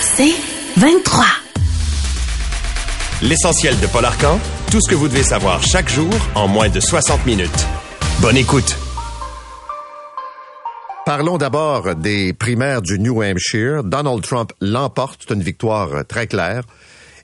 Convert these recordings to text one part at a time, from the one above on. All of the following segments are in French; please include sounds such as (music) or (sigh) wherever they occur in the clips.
C'est 23. L'essentiel de Paul Arcan, tout ce que vous devez savoir chaque jour en moins de 60 minutes. Bonne écoute. Parlons d'abord des primaires du New Hampshire. Donald Trump l'emporte, c'est une victoire très claire.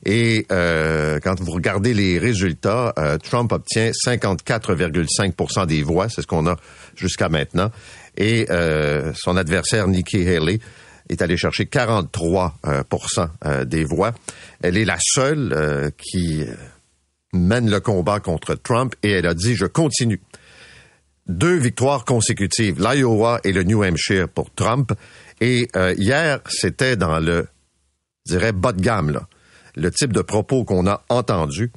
Et euh, quand vous regardez les résultats, euh, Trump obtient 54,5 des voix, c'est ce qu'on a jusqu'à maintenant. Et euh, son adversaire Nikki Haley est allé chercher 43% des voix. Elle est la seule qui mène le combat contre Trump et elle a dit je continue. Deux victoires consécutives, l'Iowa et le New Hampshire pour Trump. Et hier, c'était dans le, je dirais, bas de gamme là le type de propos qu'on a entendu.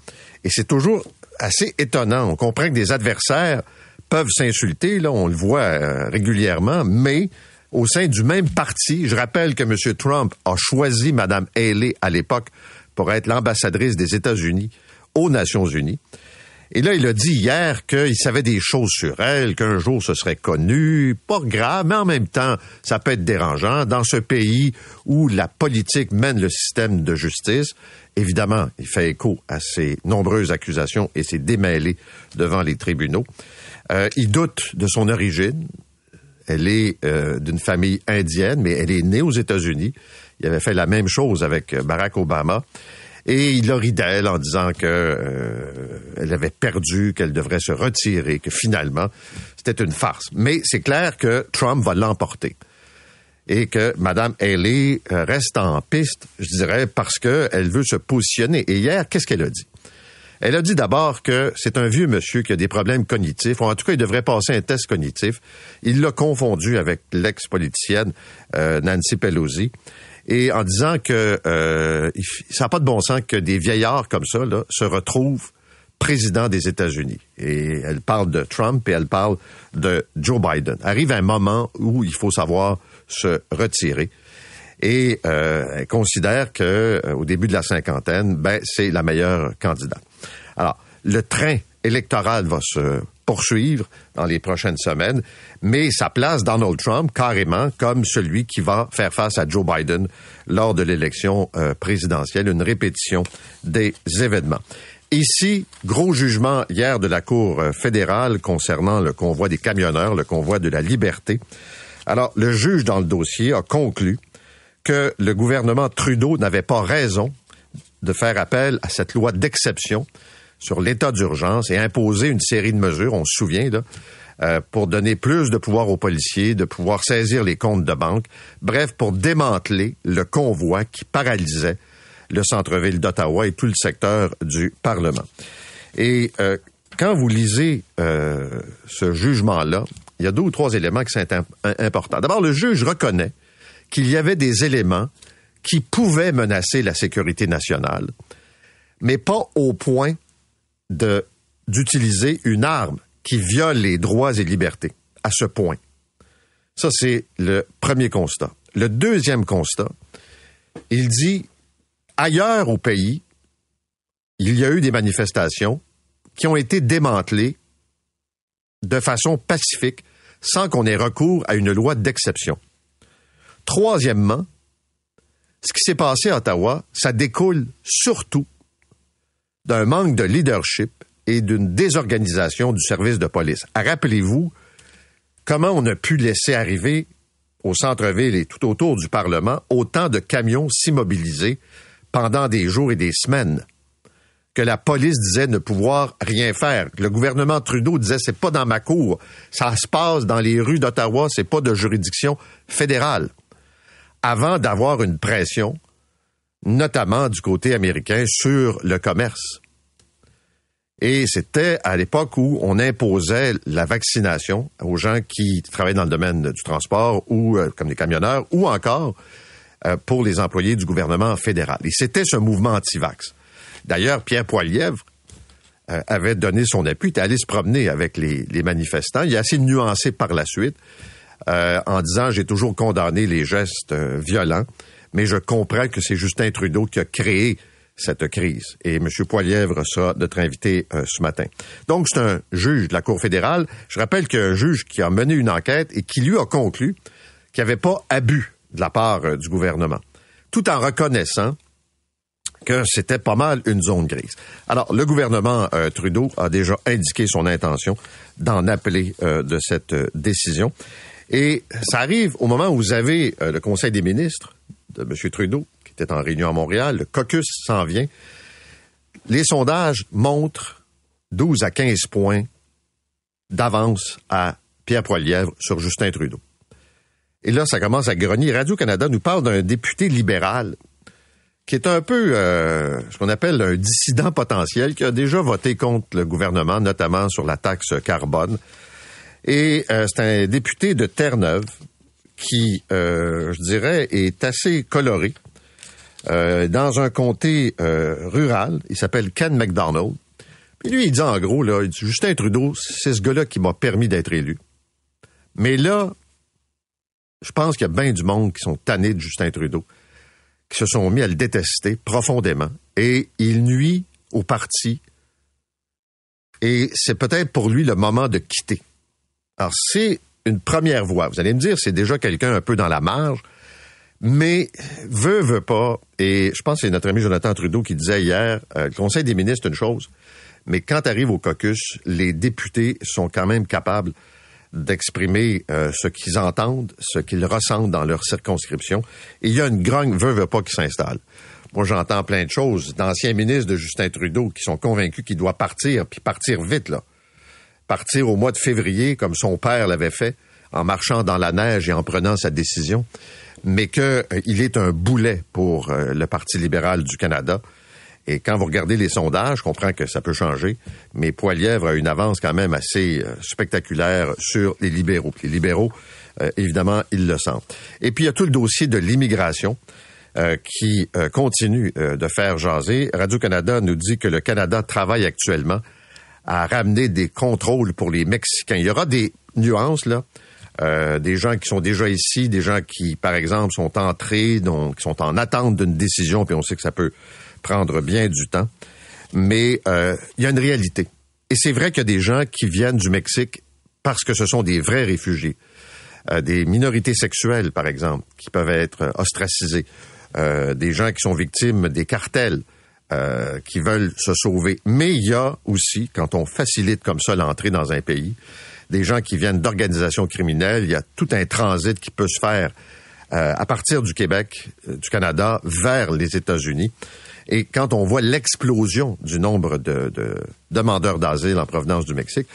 Et c'est toujours assez étonnant. On comprend que des adversaires peuvent s'insulter, là, on le voit euh, régulièrement, mais au sein du même parti, je rappelle que M. Trump a choisi Mme Haley à l'époque pour être l'ambassadrice des États-Unis aux Nations Unies. Et là, il a dit hier qu'il savait des choses sur elle, qu'un jour ce serait connu, pas grave, mais en même temps, ça peut être dérangeant. Dans ce pays où la politique mène le système de justice, évidemment, il fait écho à ces nombreuses accusations et s'est démêlé devant les tribunaux. Euh, il doute de son origine. Elle est euh, d'une famille indienne, mais elle est née aux États-Unis. Il avait fait la même chose avec Barack Obama. Et il ri d'elle en disant que euh, elle avait perdu, qu'elle devrait se retirer, que finalement c'était une farce. Mais c'est clair que Trump va l'emporter et que Mme Haley euh, reste en piste, je dirais, parce qu'elle veut se positionner. Et hier, qu'est-ce qu'elle a dit? Elle a dit d'abord que c'est un vieux monsieur qui a des problèmes cognitifs, ou en tout cas, il devrait passer un test cognitif. Il l'a confondu avec l'ex-politicienne euh, Nancy Pelosi et en disant que euh, ça n'a pas de bon sens que des vieillards comme ça là, se retrouvent président des États-Unis. Et elle parle de Trump et elle parle de Joe Biden. Arrive un moment où il faut savoir se retirer. Et euh, elle considère que euh, au début de la cinquantaine, ben c'est la meilleure candidate. Alors, le train électoral va se poursuivre dans les prochaines semaines, mais ça place Donald Trump carrément comme celui qui va faire face à Joe Biden lors de l'élection euh, présidentielle, une répétition des événements. Ici, gros jugement hier de la Cour euh, fédérale concernant le convoi des camionneurs, le convoi de la liberté. Alors, le juge dans le dossier a conclu que le gouvernement Trudeau n'avait pas raison de faire appel à cette loi d'exception sur l'état d'urgence et imposer une série de mesures, on se souvient, euh, pour donner plus de pouvoir aux policiers, de pouvoir saisir les comptes de banque, bref, pour démanteler le convoi qui paralysait le centre-ville d'Ottawa et tout le secteur du Parlement. Et euh, quand vous lisez euh, ce jugement-là, il y a deux ou trois éléments qui sont importants. D'abord, le juge reconnaît qu'il y avait des éléments qui pouvaient menacer la sécurité nationale, mais pas au point d'utiliser une arme qui viole les droits et libertés à ce point. Ça, c'est le premier constat. Le deuxième constat, il dit, ailleurs au pays, il y a eu des manifestations qui ont été démantelées de façon pacifique sans qu'on ait recours à une loi d'exception. Troisièmement, ce qui s'est passé à Ottawa, ça découle surtout d'un manque de leadership et d'une désorganisation du service de police. Rappelez-vous comment on a pu laisser arriver au centre-ville et tout autour du Parlement autant de camions s'immobiliser pendant des jours et des semaines que la police disait ne pouvoir rien faire. Le gouvernement Trudeau disait c'est pas dans ma cour, ça se passe dans les rues d'Ottawa, c'est pas de juridiction fédérale. Avant d'avoir une pression notamment du côté américain, sur le commerce. Et c'était à l'époque où on imposait la vaccination aux gens qui travaillaient dans le domaine du transport ou euh, comme des camionneurs ou encore euh, pour les employés du gouvernement fédéral. Et c'était ce mouvement anti-vax. D'ailleurs, Pierre Poilièvre euh, avait donné son appui, était allé se promener avec les, manifestants. Il a assez nuancé par la suite en disant j'ai toujours condamné les gestes violents, mais je comprends que c'est Justin Trudeau qui a créé cette crise. Et M. Poilièvre sera notre invité euh, ce matin. Donc, c'est un juge de la Cour fédérale. Je rappelle qu'un juge qui a mené une enquête et qui lui a conclu qu'il n'y avait pas abus de la part euh, du gouvernement, tout en reconnaissant que c'était pas mal une zone grise. Alors, le gouvernement euh, Trudeau a déjà indiqué son intention d'en appeler euh, de cette décision. Et ça arrive au moment où vous avez le Conseil des ministres de M. Trudeau, qui était en réunion à Montréal, le caucus s'en vient. Les sondages montrent 12 à 15 points d'avance à Pierre Poilièvre sur Justin Trudeau. Et là, ça commence à grogner. Radio-Canada nous parle d'un député libéral qui est un peu euh, ce qu'on appelle un dissident potentiel, qui a déjà voté contre le gouvernement, notamment sur la taxe carbone. Et euh, c'est un député de Terre-Neuve qui, euh, je dirais, est assez coloré. Euh, dans un comté euh, rural, il s'appelle Ken McDonald. Puis lui, il dit en gros, là, Justin Trudeau, c'est ce gars-là qui m'a permis d'être élu. Mais là, je pense qu'il y a bien du monde qui sont tannés de Justin Trudeau, qui se sont mis à le détester profondément. Et il nuit au parti. Et c'est peut-être pour lui le moment de quitter. Alors, c'est une première voie. Vous allez me dire, c'est déjà quelqu'un un peu dans la marge, mais veut, veut pas. Et je pense que c'est notre ami Jonathan Trudeau qui disait hier, euh, le Conseil des ministres, une chose, mais quand arrive au caucus, les députés sont quand même capables d'exprimer euh, ce qu'ils entendent, ce qu'ils ressentent dans leur circonscription. Et il y a une grogne veut, veut pas qui s'installe. Moi, j'entends plein de choses d'anciens ministres de Justin Trudeau qui sont convaincus qu'il doit partir, puis partir vite, là. Partir au mois de février, comme son père l'avait fait, en marchant dans la neige et en prenant sa décision, mais qu'il euh, est un boulet pour euh, le Parti libéral du Canada. Et quand vous regardez les sondages, je comprends que ça peut changer, mais Poilièvre a une avance quand même assez euh, spectaculaire sur les libéraux. Les libéraux, évidemment, ils le sentent. Et puis, il y a tout le dossier de l'immigration qui continue de faire jaser. Radio-Canada nous dit que le Canada travaille actuellement à ramener des contrôles pour les Mexicains. Il y aura des nuances, là. Euh, des gens qui sont déjà ici, des gens qui, par exemple, sont entrés, donc qui sont en attente d'une décision, puis on sait que ça peut prendre bien du temps. Mais euh, il y a une réalité. Et c'est vrai qu'il y a des gens qui viennent du Mexique parce que ce sont des vrais réfugiés. Euh, des minorités sexuelles, par exemple, qui peuvent être ostracisées. Des gens qui sont victimes des cartels, euh, qui veulent se sauver. Mais il y a aussi, quand on facilite comme ça l'entrée dans un pays, des gens qui viennent d'organisations criminelles. Il y a tout un transit qui peut se faire euh, à partir du Québec, euh, du Canada, vers les États-Unis. Et quand on voit l'explosion du nombre de, de demandeurs d'asile en provenance du Mexique,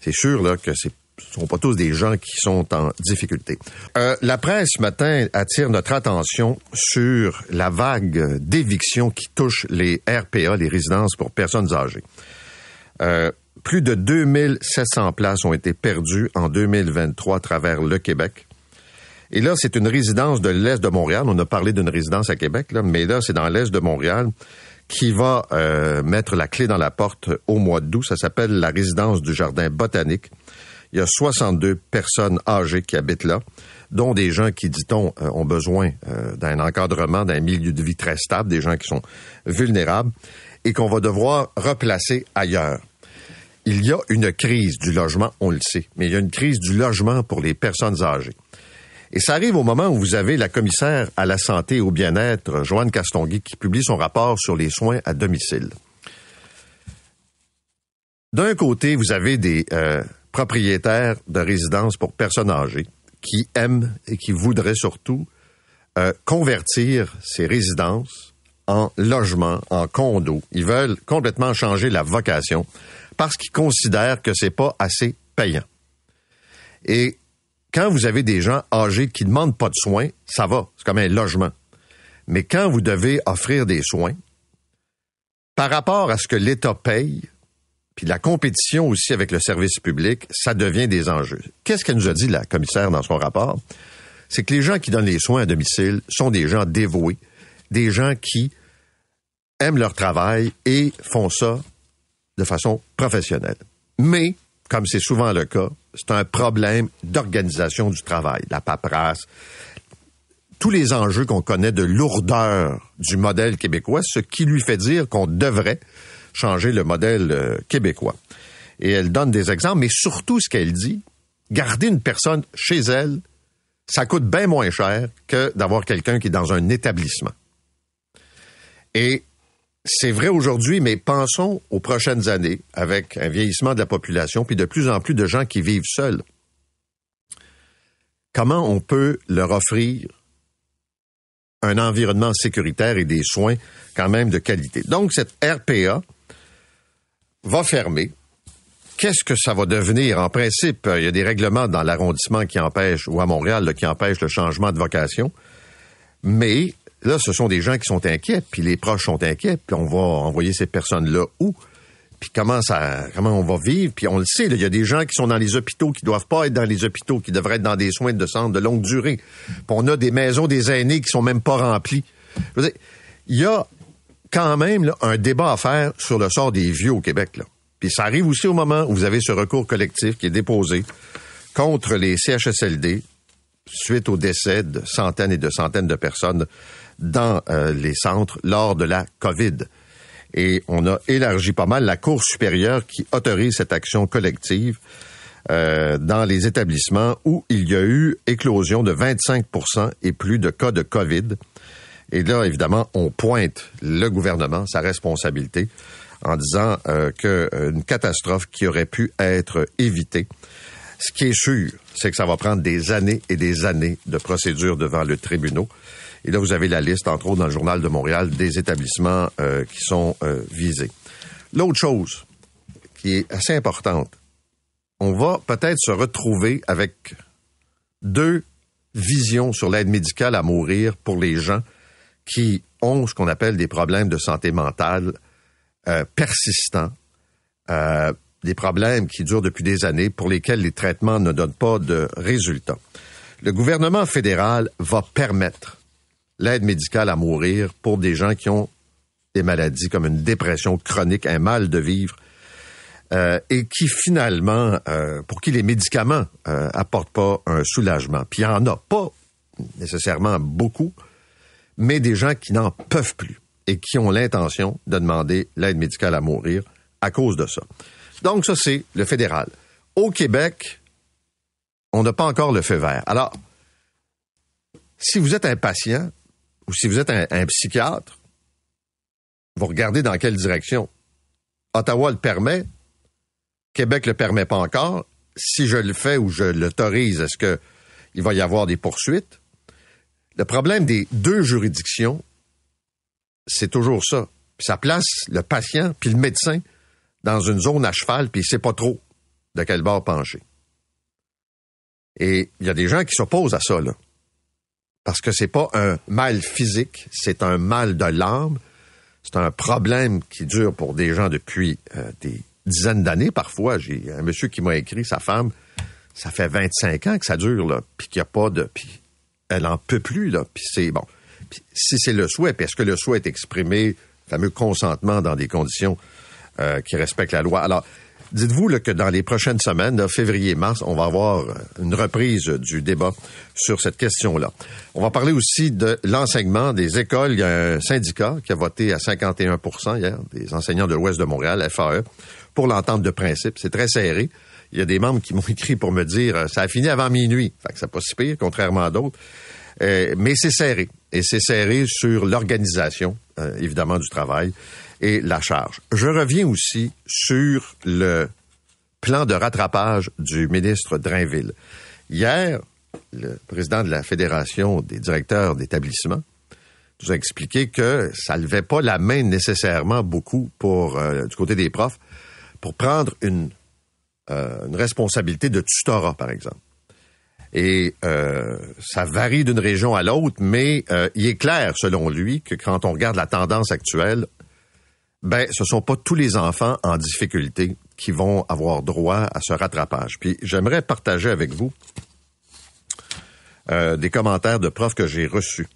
c'est sûr là, que ce ne sont pas tous des gens qui sont en difficulté. Euh, la presse ce matin attire notre attention sur la vague d'éviction qui touche les RPA, les résidences pour personnes âgées. Euh, plus de 2700 places ont été perdues en 2023 à travers le Québec. Et là, c'est une résidence de l'Est de Montréal. On a parlé d'une résidence à Québec, là, mais là, c'est dans l'Est de Montréal qui va euh, mettre la clé dans la porte au mois d'août. Ça s'appelle la résidence du Jardin botanique. Il y a 62 personnes âgées qui habitent là, dont des gens qui, dit-on, euh, ont besoin euh, d'un encadrement, d'un milieu de vie très stable, des gens qui sont vulnérables et qu'on va devoir replacer ailleurs. Il y a une crise du logement, on le sait, mais il y a une crise du logement pour les personnes âgées. Et ça arrive au moment où vous avez la commissaire à la santé et au bien-être, Joanne Castonguay, qui publie son rapport sur les soins à domicile. D'un côté, vous avez des euh, propriétaires de résidences pour personnes âgées qui aiment et qui voudraient surtout euh, convertir ces résidences en logement, en condo. Ils veulent complètement changer la vocation parce qu'ils considèrent que c'est pas assez payant. Et quand vous avez des gens âgés qui ne demandent pas de soins, ça va, c'est comme un logement. Mais quand vous devez offrir des soins, par rapport à ce que l'État paye, puis la compétition aussi avec le service public, ça devient des enjeux. Qu'est-ce qu'elle nous a dit, la commissaire, dans son rapport? c'est que les gens qui donnent les soins à domicile sont des gens dévoués, des gens qui aiment leur travail et font ça de façon professionnelle. Mais, comme c'est souvent le cas, c'est un problème d'organisation du travail, la paperasse, tous les enjeux qu'on connaît de lourdeur du modèle québécois, ce qui lui fait dire qu'on devrait changer le modèle euh, québécois. Et elle donne des exemples, mais surtout ce qu'elle dit, garder une personne chez elle, ça coûte bien moins cher que d'avoir quelqu'un qui est dans un établissement. Et c'est vrai aujourd'hui, mais pensons aux prochaines années avec un vieillissement de la population, puis de plus en plus de gens qui vivent seuls. Comment on peut leur offrir un environnement sécuritaire et des soins quand même de qualité? Donc, cette RPA va fermer. Qu'est-ce que ça va devenir? En principe, il y a des règlements dans l'arrondissement qui empêchent, ou à Montréal, qui empêchent le changement de vocation. Mais là, ce sont des gens qui sont inquiets, puis les proches sont inquiets, puis on va envoyer ces personnes-là où? Puis comment ça, comment on va vivre? Puis on le sait, il y a des gens qui sont dans les hôpitaux, qui doivent pas être dans les hôpitaux, qui devraient être dans des soins de centre de longue durée. Puis on a des maisons des aînés qui sont même pas remplies. Il y a quand même là, un débat à faire sur le sort des vieux au Québec. Puis ça arrive aussi au moment où vous avez ce recours collectif qui est déposé contre les CHSLD suite au décès de centaines et de centaines de personnes dans euh, les centres lors de la COVID. Et on a élargi pas mal la Cour supérieure qui autorise cette action collective euh, dans les établissements où il y a eu éclosion de 25% et plus de cas de COVID. Et là, évidemment, on pointe le gouvernement, sa responsabilité, en disant euh, qu'une catastrophe qui aurait pu être évitée. Ce qui est sûr, c'est que ça va prendre des années et des années de procédure devant le tribunal. Et là, vous avez la liste, entre autres, dans le Journal de Montréal, des établissements euh, qui sont euh, visés. L'autre chose qui est assez importante, on va peut-être se retrouver avec deux visions sur l'aide médicale à mourir pour les gens qui ont ce qu'on appelle des problèmes de santé mentale euh, persistants, des problèmes qui durent depuis des années pour lesquels les traitements ne donnent pas de résultats. Le gouvernement fédéral va permettre l'aide médicale à mourir pour des gens qui ont des maladies comme une dépression chronique, un mal de vivre, euh, et qui finalement, euh, pour qui les médicaments euh, apportent pas un soulagement. Puis il y en a pas nécessairement beaucoup, mais des gens qui n'en peuvent plus et qui ont l'intention de demander l'aide médicale à mourir à cause de ça. Donc ça, c'est le fédéral. Au Québec, on n'a pas encore le feu vert. Alors, si vous êtes un patient, ou si vous êtes un, psychiatre, vous regardez dans quelle direction. Ottawa le permet, Québec le permet pas encore. Si je le fais ou je l'autorise, est-ce que il va y avoir des poursuites? Le problème des deux juridictions, c'est toujours ça. ça place le patient puis le médecin dans une zone à cheval, puis il sait pas trop de quel bord pencher. Et il y a des gens qui s'opposent à ça, là parce que c'est pas un mal physique, c'est un mal de l'âme. C'est un problème qui dure pour des gens depuis euh, des dizaines d'années parfois. J'ai un monsieur qui m'a écrit, sa femme, ça fait 25 ans que ça dure, là, puis qu'il n'y a pas de... elle en peut plus, là, puis c'est... Bon, si c'est le souhait, puis est-ce que le souhait est exprimé, fameux consentement dans des conditions euh, qui respectent la loi. Alors, Dites-vous que dans les prochaines semaines, février-mars, on va avoir une reprise du débat sur cette question-là. On va parler aussi de l'enseignement des écoles. Il y a un syndicat qui a voté à 51% hier, des enseignants de l'Ouest de Montréal, FAE, pour l'entente de principe. C'est très serré. Il y a des membres qui m'ont (laughs) écrit pour me dire euh, ça a fini avant minuit. Fait que c'est pas si pire, contrairement à d'autres. Euh, mais c'est serré. Et c'est serré sur l'organisation, évidemment, du travail et la charge. Je reviens aussi sur le plan de rattrapage du ministre Drainville. Hier, le président de la Fédération des directeurs d'établissements nous a expliqué que ça ne levait pas la main nécessairement beaucoup pour euh, du côté des profs pour prendre une, euh, une responsabilité de tutorat, par exemple. Et euh, ça varie d'une région à l'autre, mais il est clair, selon lui, que quand on regarde la tendance actuelle, ben, ce sont pas tous les enfants en difficulté qui vont avoir droit à ce rattrapage. Puis j'aimerais partager avec vous euh, des commentaires de profs que j'ai reçus.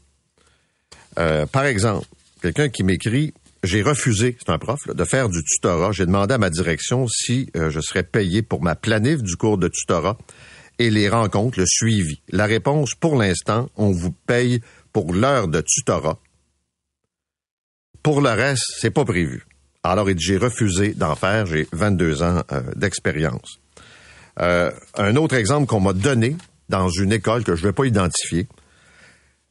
Euh, par exemple, quelqu'un qui m'écrit j'ai refusé, c'est un prof, de faire du tutorat. J'ai demandé à ma direction si euh, je serais payé pour ma planif du cours de tutorat et les rencontres, le suivi. La réponse, pour l'instant, on vous paye pour l'heure de tutorat. Pour le reste, c'est pas prévu. Alors, j'ai refusé d'en faire. J'ai 22 ans euh, d'expérience. Euh, un autre exemple qu'on m'a donné dans une école que je ne vais pas identifier,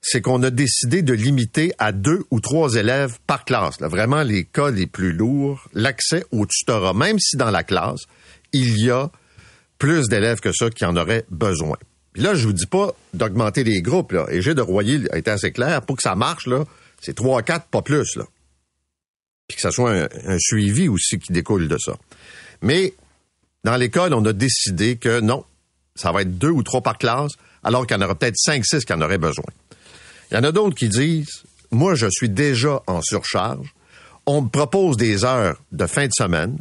c'est qu'on a décidé de limiter à deux ou trois élèves par classe, vraiment les cas les plus lourds, l'accès au tutorat, même si dans la classe, il y a plus d'élèves que ça qui en auraient besoin. Puis là, je vous dis pas d'augmenter les groupes, là, et j'ai de Royer a été assez clair, pour que ça marche, là, c'est trois, quatre, pas plus, là. Puis que ça soit un, un suivi aussi qui découle de ça. Mais dans l'école, on a décidé que non, ça va être deux ou trois par classe, alors qu'il y en aura peut-être cinq, six qui en auraient besoin. Il y en a d'autres qui disent, moi, je suis déjà en surcharge. On me propose des heures de fin de semaine.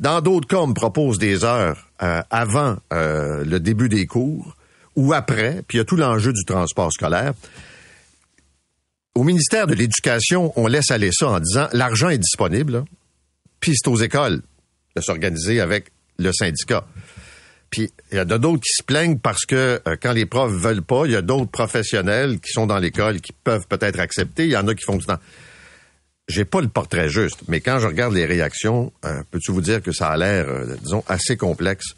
Dans d'autres cas, on me propose des heures euh, avant euh, le début des cours ou après, puis il y a tout l'enjeu du transport scolaire. Au ministère de l'Éducation, on laisse aller ça en disant l'argent est disponible, puis c'est aux écoles de s'organiser avec le syndicat. Puis il y a d'autres qui se plaignent parce que euh, quand les profs veulent pas, il y a d'autres professionnels qui sont dans l'école qui peuvent peut-être accepter. Il y en a qui font du temps. J'ai pas le portrait juste, mais quand je regarde les réactions, euh, peux-tu vous dire que ça a l'air, euh, disons, assez complexe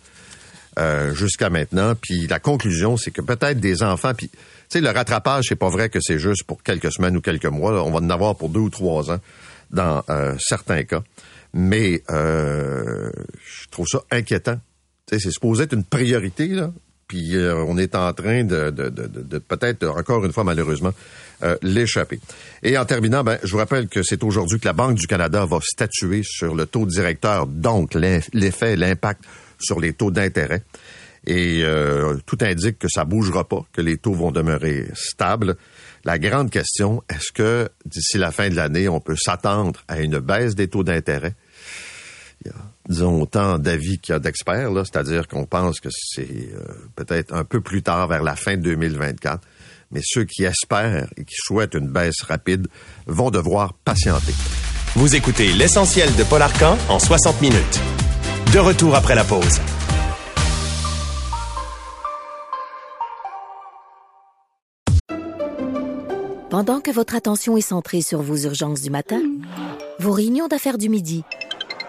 euh, jusqu'à maintenant? Puis la conclusion, c'est que peut-être des enfants, puis tu sais, le rattrapage, c'est pas vrai que c'est juste pour quelques semaines ou quelques mois. On va en avoir pour deux ou trois ans dans euh, certains cas. Mais je trouve ça inquiétant. C'est supposé être une priorité, là. Puis euh, on est en train de, de, de, de- peut-être, encore une fois, malheureusement, euh, l'échapper. Et en terminant, ben, je vous rappelle que c'est aujourd'hui que la Banque du Canada va statuer sur le taux directeur, donc l'eff- l'effet, l'impact sur les taux d'intérêt. Et euh, tout indique que ça bougera pas, que les taux vont demeurer stables. La grande question, est-ce que d'ici la fin de l'année, on peut s'attendre à une baisse des taux d'intérêt? Disons, autant d'avis qu'il y a d'experts, là, c'est-à-dire qu'on pense que c'est euh, peut-être un peu plus tard, vers la fin de 2024. Mais ceux qui espèrent et qui souhaitent une baisse rapide vont devoir patienter. Vous écoutez l'essentiel de Paul Arcan en 60 minutes. De retour après la pause. Pendant que votre attention est centrée sur vos urgences du matin, vos réunions d'affaires du midi,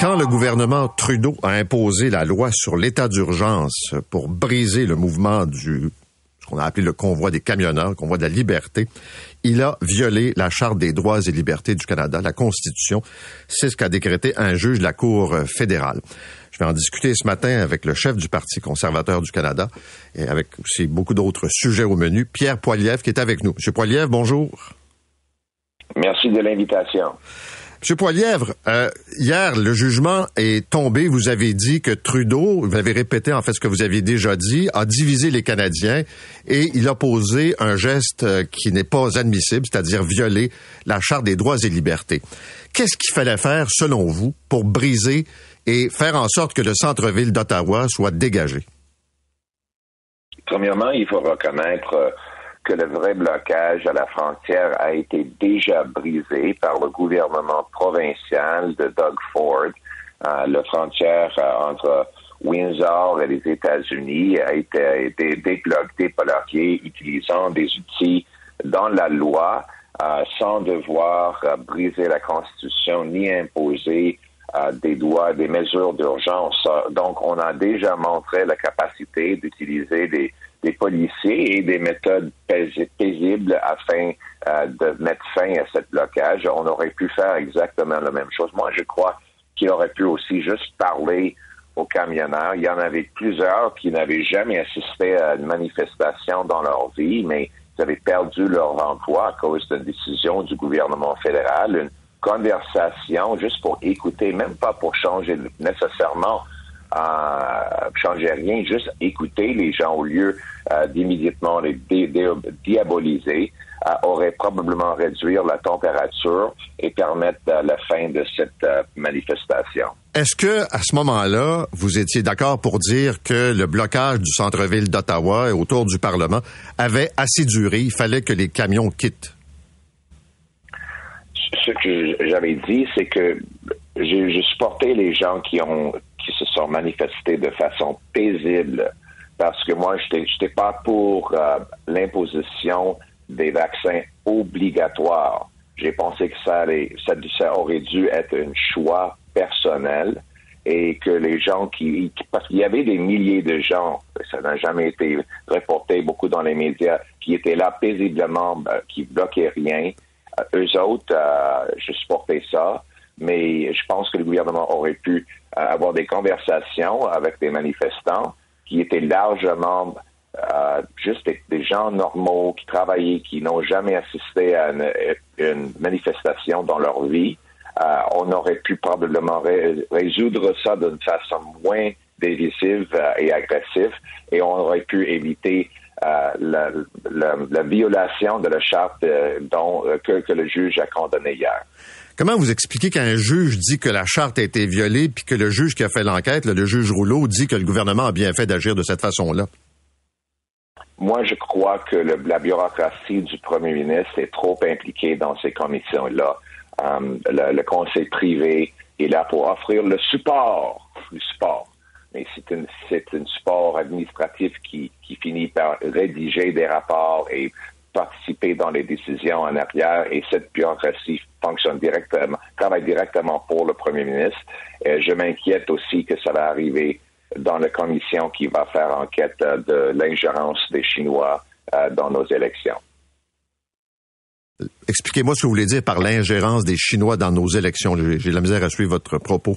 Quand le gouvernement Trudeau a imposé la loi sur l'état d'urgence pour briser le mouvement du ce qu'on a appelé le convoi des camionneurs, le convoi de la liberté, il a violé la Charte des droits et libertés du Canada, la Constitution. C'est ce qu'a décrété un juge de la Cour fédérale. Je vais en discuter ce matin avec le chef du Parti conservateur du Canada et avec aussi beaucoup d'autres sujets au menu, Pierre Poilievre, qui est avec nous. Monsieur Poilievre, bonjour. Merci de l'invitation. Monsieur Poilièvre, euh, hier, le jugement est tombé. Vous avez dit que Trudeau, vous avez répété en fait ce que vous aviez déjà dit, a divisé les Canadiens et il a posé un geste euh, qui n'est pas admissible, c'est-à-dire violer la Charte des droits et libertés. Qu'est-ce qu'il fallait faire, selon vous, pour briser et faire en sorte que le centre-ville d'Ottawa soit dégagé? Premièrement, il faut reconnaître euh, que le vrai blocage à la frontière a été déjà brisé par le gouvernement provincial de Doug Ford. Euh, la frontière euh, entre Windsor et les États-Unis a été, débloquée, débloquée utilisant des outils dans la loi euh, sans devoir briser la Constitution ni imposer des droits, des mesures d'urgence. Donc, on a déjà montré la capacité d'utiliser des, des policiers et des méthodes pais- paisibles afin euh, de mettre fin à ce blocage. On aurait pu faire exactement la même chose. Moi, je crois qu'il aurait pu aussi juste parler aux camionneurs. Il y en avait plusieurs qui n'avaient jamais assisté à une manifestation dans leur vie, mais qui avaient perdu leur emploi à cause d'une décision du gouvernement fédéral, une conversation juste pour écouter, même pas pour changer nécessairement euh, changer rien, juste écouter les gens au lieu euh, d'immédiatement les diaboliser, euh, aurait probablement réduire la température et permettre euh, la fin de cette manifestation. Est-ce que à ce moment-là, vous étiez d'accord pour dire que le blocage du centre-ville d'Ottawa et autour du Parlement avait assez duré, il fallait que les camions quittent? Ce que j'avais dit, c'est que j'ai supporté les gens qui ont se sont manifestés de façon paisible parce que moi, je n'étais pas pour euh, l'imposition des vaccins obligatoires. J'ai pensé que ça, aurait dû être un choix personnel et que les gens qui, parce qu'il y avait des milliers de gens, ça n'a jamais été reporté beaucoup dans les médias, qui étaient là paisiblement, euh, qui bloquaient rien. Euh, eux autres, je supportais ça mais je pense que le gouvernement aurait pu euh, avoir des conversations avec des manifestants qui étaient largement euh, juste des, gens normaux qui travaillaient, qui n'ont jamais assisté à une, manifestation dans leur vie. Euh, on aurait pu probablement résoudre ça d'une façon moins divisive et agressive et on aurait pu éviter la, violation de la charte dont, que, que, le juge a condamné hier. Comment vous expliquez qu'un juge dit que la charte a été violée, puis que le juge qui a fait l'enquête, le juge Rouleau, dit que le gouvernement a bien fait d'agir de cette façon-là? Moi, je crois que la bureaucratie du premier ministre est trop impliquée dans ces commissions-là. Euh, le, conseil privé est là pour offrir le support, le support. Mais c'est un support administratif qui, qui finit par rédiger des rapports et participer dans les décisions en arrière et cette bureaucratie fonctionne directement, travaille directement pour le premier ministre. Et je m'inquiète aussi que ça va arriver dans la commission qui va faire enquête de l'ingérence des Chinois euh, dans nos élections. Expliquez-moi ce que vous voulez dire par l'ingérence des Chinois dans nos élections. J'ai la misère à suivre votre propos.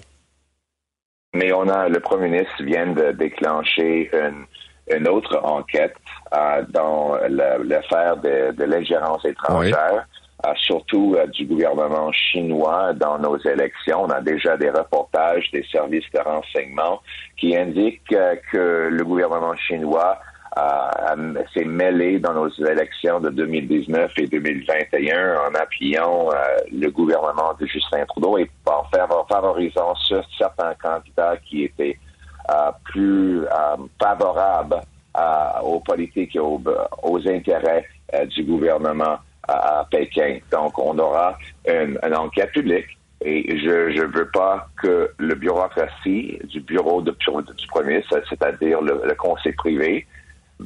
Mais on a, le premier ministre vient de déclencher une une autre enquête euh, dans l'affaire de, de l'ingérence étrangère. Euh, surtout euh, du gouvernement chinois dans nos élections. On a déjà des reportages des services de renseignement qui indiquent que le gouvernement chinois s'est mêlé dans nos élections de 2019 et 2021 en appuyant le gouvernement de Justin Trudeau et en favorisant certains candidats qui étaient plus euh, favorable aux politiques et aux, intérêts euh, du gouvernement à Pékin. Donc, on aura une, enquête publique et je ne veux pas que le bureaucratie du bureau du premier c'est-à-dire le, conseil privé,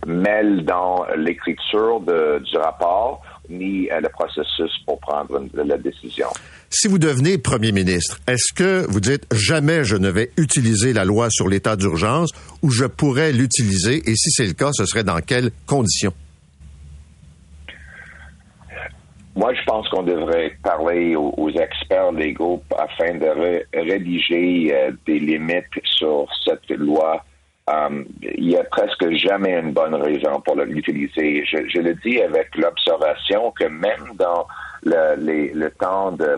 mêle dans l'écriture du rapport ni le processus pour prendre la décision. Si vous devenez premier ministre, est-ce que vous dites jamais je ne vais utiliser la loi sur l'état d'urgence ou je pourrais l'utiliser? Et si c'est le cas, ce serait dans quelles conditions? Moi, je pense qu'on devrait parler aux, experts légaux afin de rédiger euh, des limites sur cette loi. Euh, il n'y a presque jamais une bonne raison pour l'utiliser. Je, le dis avec l'observation que même dans le temps de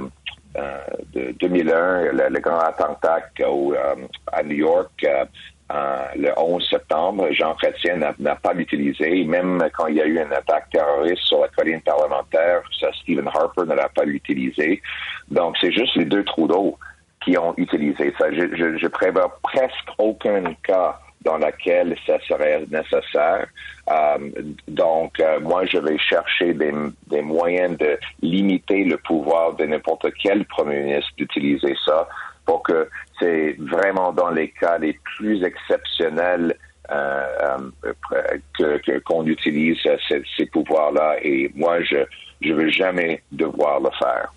euh, de 2001, le, grand attentat euh, à New York euh, le 11 septembre, Jean Chrétien n'a pas l'utilisé. Même quand il y a eu une attaque terroriste sur la colline parlementaire, ça, Stephen Harper ne l'a pas utilisé. Donc, c'est juste les deux trous d'eau qui ont utilisé ça. Je, je, je prévois presque aucun cas dans laquelle ça serait nécessaire. Euh, donc, euh, moi, je vais chercher des, des, moyens de limiter le pouvoir de n'importe quel premier ministre d'utiliser ça pour que c'est vraiment dans les cas les plus exceptionnels euh, que qu'on utilise ces, ces pouvoirs-là. Et moi, je je veux jamais devoir le faire.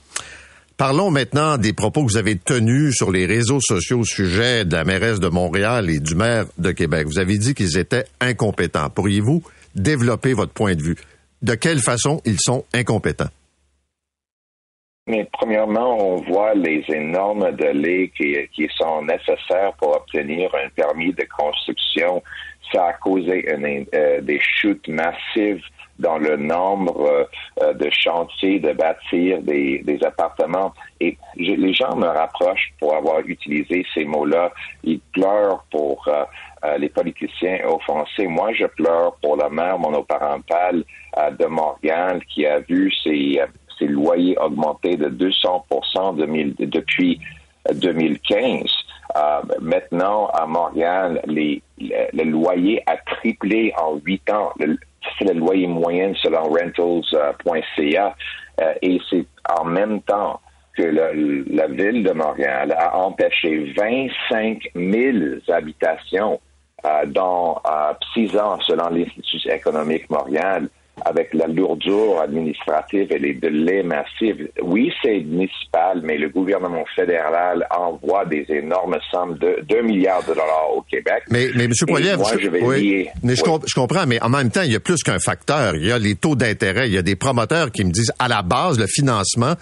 Parlons maintenant des propos que vous avez tenus sur les réseaux sociaux au sujet de la mairesse de Montréal et du maire de Québec. Vous avez dit qu'ils étaient incompétents. Pourriez-vous développer votre point de vue? De quelle façon ils sont incompétents? Mais premièrement, on voit les énormes délais qui, sont nécessaires pour obtenir un permis de construction. Ça a causé euh, des chutes massives dans le nombre euh, de chantiers de bâtir des, appartements. Et les gens me rapprochent pour avoir utilisé ces mots-là. Ils pleurent pour euh, euh, les politiciens offensés. Moi, je pleure pour la mère monoparentale euh, de Montréal qui a vu ses, euh, ses loyers augmenter de 200 de depuis euh, 2015. Euh, maintenant, à Montréal, les, le, loyer a triplé en huit ans. C'est le loyer moyen selon rentals.ca euh, et c'est en même temps que le- la ville de Montréal a empêché 25 000 habitations euh, dans euh, six ans selon l'Institut économique Montréal avec la lourdeur administrative et les délais massifs. Oui, c'est municipal, mais le gouvernement fédéral envoie des énormes sommes de 2 milliards de dollars au Québec. Mais, mais M. Poiliev, moi, je vais oui, lier- mais je, Oui. je comprends, mais en même temps, il y a plus qu'un facteur. Il y a les taux d'intérêt. Il y a des promoteurs qui me disent, à la base, le financement,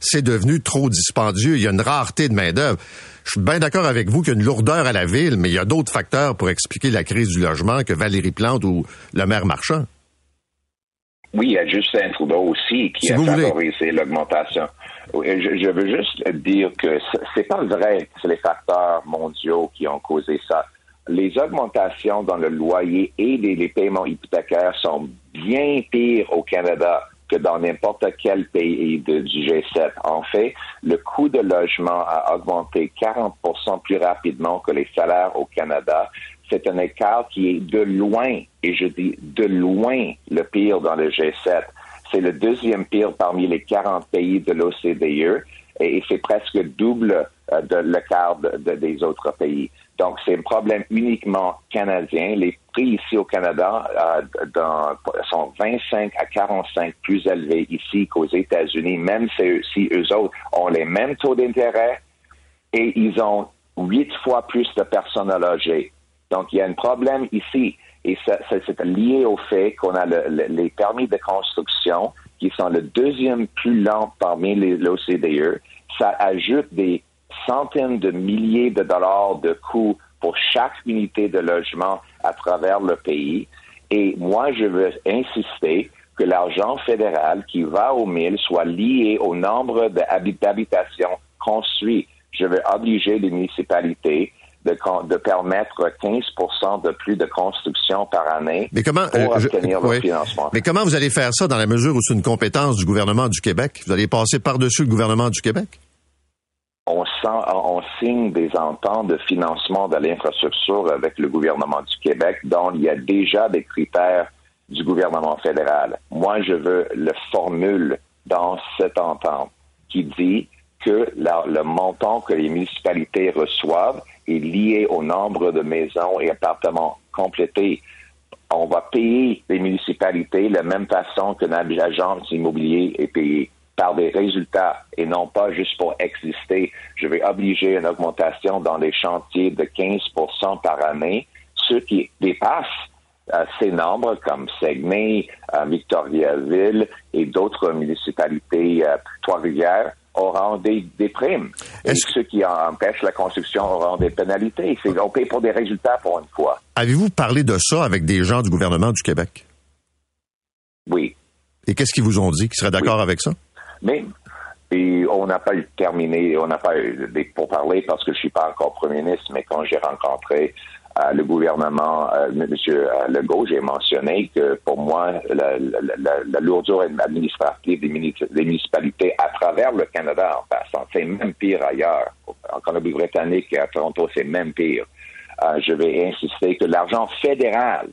c'est devenu trop dispendieux. Il y a une rareté de main-d'œuvre. Je suis bien d'accord avec vous qu'il y a une lourdeur à la ville, mais il y a d'autres facteurs pour expliquer la crise du logement que Valérie Plante ou le maire Marchand. Oui, il y a Justin Trudeau aussi qui Si a favorisé l'augmentation. Oui, Je, je veux juste dire que c'est pas vrai que c'est les facteurs mondiaux qui ont causé ça. Les augmentations dans le loyer et les, les paiements hypothécaires sont bien pires au Canada que dans n'importe quel pays de- du G7. En fait, le coût de logement a augmenté 40 plus rapidement que les salaires au Canada. C'est un écart qui est de loin, et je dis de loin, le pire dans le G7. C'est le deuxième pire parmi les 40 pays de l'OCDE et, c'est presque double euh, de l'écart de- de- des autres pays. Donc, c'est un problème uniquement canadien. Les prix ici au Canada euh, sont 25 à 45 plus élevés ici qu'aux États-Unis, même si eux autres ont les mêmes taux d'intérêt et ils ont huit fois plus de personnes à loger. Donc, il y a un problème ici. Et ça, c'est lié au fait qu'on a le- le- les permis de construction qui sont le deuxième plus lent parmi l'OCDE. Ça ajoute des centaines de milliers de dollars de coûts pour chaque unité de logement à travers le pays. Et moi, je veux insister que l'argent fédéral qui va au mille soit lié au nombre d'habi- d'habitations construites. Je veux obliger les municipalités de, permettre 15 de plus de construction par année Mais comment, pour euh, je- obtenir le financement. Mais comment vous allez faire ça dans la mesure où c'est une compétence du gouvernement du Québec? Vous allez passer par-dessus le gouvernement du Québec? on, sent- on signe des ententes de financement de l'infrastructure avec le gouvernement du Québec, dont il y a déjà des critères du gouvernement fédéral. Moi, je veux le formule dans cette entente qui dit que la- le montant que les municipalités reçoivent est lié au nombre de maisons et appartements complétés. On va payer les municipalités de la même façon qu'une agence immobilier est payée par des résultats et non pas juste pour exister. Je vais obliger une augmentation dans les chantiers de 15 par année, ceux qui dépassent euh, ces nombres comme Saguenay, euh, Victoriaville et d'autres municipalités, euh, Trois-Rivières, auront des, des primes. Et ceux qui empêchent la construction auront des pénalités. On paye pour des résultats pour une fois. Avez-vous parlé de ça avec des gens du gouvernement du Québec? Oui. Et qu'est-ce qu'ils vous ont dit? Qu'ils seraient d'accord avec ça? Mais et on n'a pas eu terminé, on n'a pas eu des pourparlers parce que je suis pas encore premier ministre, mais quand j'ai rencontré le gouvernement, euh, M. euh, Legault, j'ai mentionné que pour moi, la, la, la- la lourdeur administrative des, muni- des municipalités à travers le Canada, en passant, c'est même pire ailleurs. En Colombie-Britannique et à Toronto, c'est même pire. Euh, je vais insister que l'argent fédéral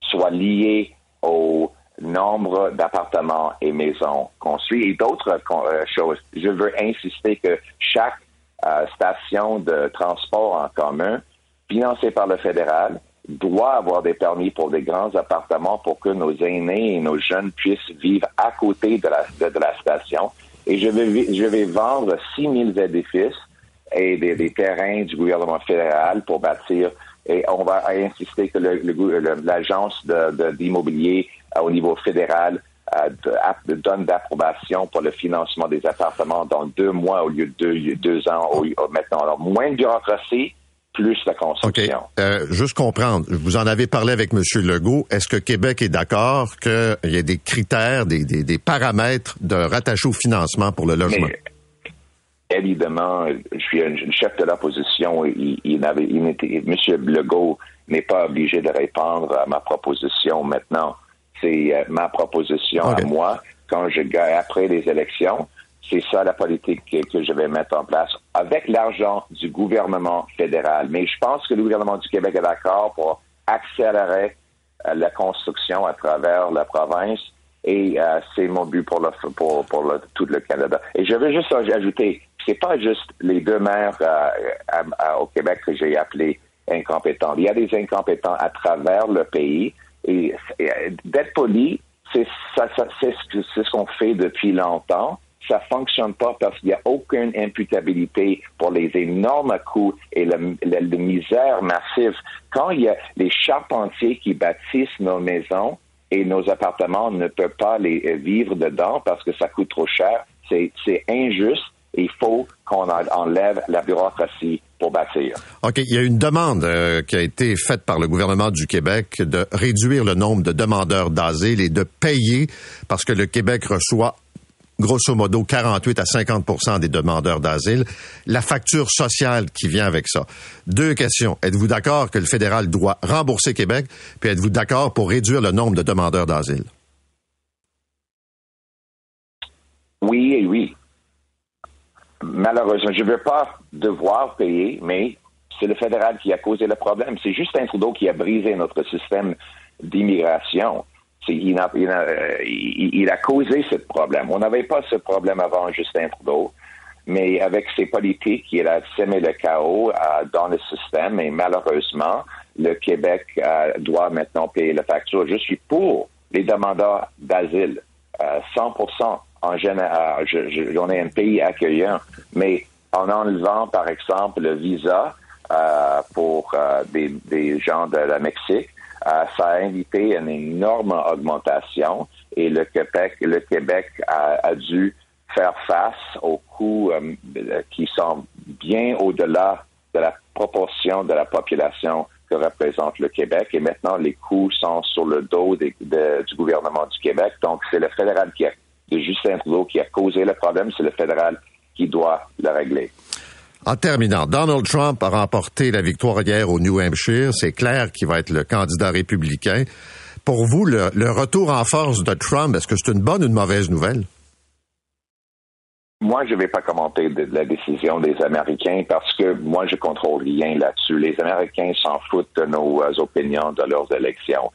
soit lié au nombre d'appartements et maisons construits et d'autres euh, choses. Je veux insister que chaque euh, station de transport en commun financée par le fédéral doit avoir des permis pour des grands appartements pour que nos aînés et nos jeunes puissent vivre à côté de la, de, la station. Et je vais, je vais vendre 6 000 édifices et des, des terrains du gouvernement fédéral pour bâtir. Et on va insister que le- le le- l'agence d'immobilier euh, au niveau fédéral euh, donne d'approbation pour le financement des appartements dans deux mois au lieu de deux, deux ans maintenant. Alors, moins de bureaucratie, plus la OK. construction. Euh, juste comprendre, vous en avez parlé avec M. Legault. Est-ce que Québec est d'accord qu'il y ait des critères, des, des, des paramètres de rattacher au financement pour le logement? Mais, évidemment, je suis un un chef de l'opposition. Il, il il M. Legault n'est pas obligé de répondre à ma proposition maintenant. C'est euh, ma proposition à moi quand je gagne après les élections. C'est ça la politique que, je vais mettre en place avec l'argent du gouvernement fédéral. Mais je pense que le gouvernement du Québec est d'accord pour accélérer euh, la construction à travers la province et euh, c'est mon but pour le pour, pour le- tout le Canada. Et je veux juste ajouter, c'est pas juste les deux maires euh, au Québec que j'ai appelés incompétents. Il y a des incompétents à travers le pays et, d'être poli, c'est ce qu'on fait depuis longtemps. Ça fonctionne pas parce qu'il n'y a aucune imputabilité pour les énormes coûts et la, la- la misère massive. Quand il y a les charpentiers qui bâtissent nos maisons et nos appartements ne peuvent pas les euh, vivre dedans parce que ça coûte trop cher, c'est injuste. Il faut qu'on en- enlève la bureaucratie pour bâtir. OK. Il y a une demande euh, qui a été faite par le gouvernement du Québec de réduire le nombre de demandeurs d'asile et de payer parce que le Québec reçoit grosso modo 48 à 50% des demandeurs d'asile, la facture sociale qui vient avec ça. Deux questions. Êtes-vous d'accord que le fédéral doit rembourser Québec? Puis êtes-vous d'accord pour réduire le nombre de demandeurs d'asile? Oui et oui. Malheureusement, je ne veux pas devoir payer, mais c'est le fédéral qui a causé le problème. C'est Justin Trudeau qui a brisé notre système d'immigration. Il a, euh, causé ce problème. On n'avait pas ce problème avant Justin Trudeau, mais avec ses politiques, il a semé le chaos euh, dans le système et malheureusement, le Québec euh, doit maintenant payer la facture. Je suis pour les demandeurs d'asile, euh, 100 en général. Je, je- on est un pays accueillant, mais en enlevant, par exemple, le visa euh, pour euh, des, des gens de la Mexique, euh, ça a invité une énorme augmentation et le Québec, le Québec a, a dû faire face aux coûts euh, qui sont bien au-delà de la proportion de la population que représente le Québec. Et maintenant, les coûts sont sur le dos de- du gouvernement du Québec. Donc, c'est le fédéral qui a, de Justin Trudeau qui a causé le problème. C'est le fédéral qui doit le régler. En terminant, Donald Trump a remporté la victoire hier au New Hampshire. C'est clair qu'il va être le candidat républicain. Pour vous, le, retour en force de Trump, est-ce que c'est une bonne ou une mauvaise nouvelle? Moi, je ne vais pas commenter la décision des Américains parce que moi, je contrôle rien là-dessus. Les Américains s'en foutent de nos euh, opinions, de leurs élections.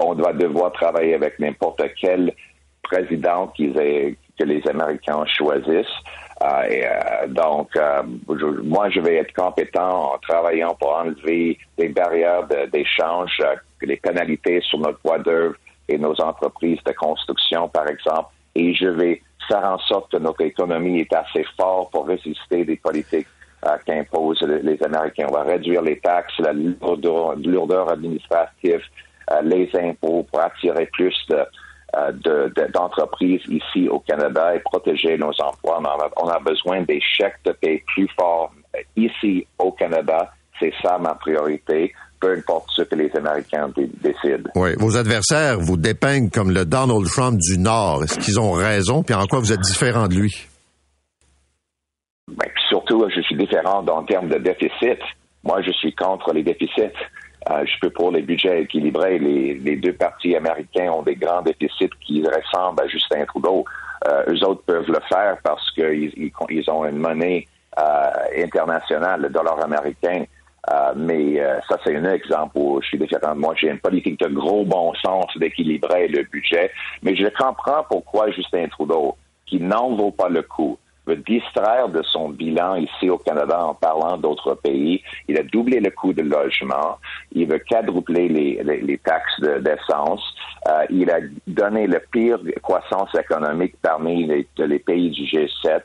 On doit devoir travailler avec n'importe quel président que les Américains choisissent. Euh, et, euh, donc, euh, je- moi, je vais être compétent en travaillant pour enlever les barrières d'échange, euh, les pénalités sur notre bois d'œuvre et nos entreprises de construction, par exemple. Et je vais faire en sorte que notre économie est assez forte pour résister des politiques euh, qu'imposent les, les Américains. On va réduire les taxes, la lourdeur, lourdeur administrative, euh, les impôts pour attirer plus de, euh, de- de- d'entreprises ici au Canada et protéger nos emplois. On a, on a besoin des chèques de paie plus forts euh, ici au Canada. C'est ça ma priorité, peu importe ce que les Américains dé- décident. Oui. Vos adversaires vous dépeignent comme le Donald Trump du Nord. Est-ce qu'ils ont raison? Puis en quoi vous êtes différent de lui? Ben, surtout, je suis différent en termes de déficit. Moi, je suis contre les déficits. Euh, je peux pour les budgets équilibrés. Les, les deux partis américains ont des grands déficits qui ressemblent à Justin Trudeau. Euh, eux autres peuvent le faire parce qu'ils ils, ils ont une monnaie euh, internationale, le dollar américain. Euh, mais euh, ça, c'est un exemple où je suis différent. Moi, j'ai une politique de gros bon sens d'équilibrer le budget. Mais je comprends pourquoi Justin Trudeau, qui n'en vaut pas le coup, veut distraire de son bilan ici au Canada en parlant d'autres pays. Il a doublé le coût de logement. Il veut quadrupler les, les, les taxes de- d'essence. Euh, il a donné le pire croissance économique parmi les, les pays du G7.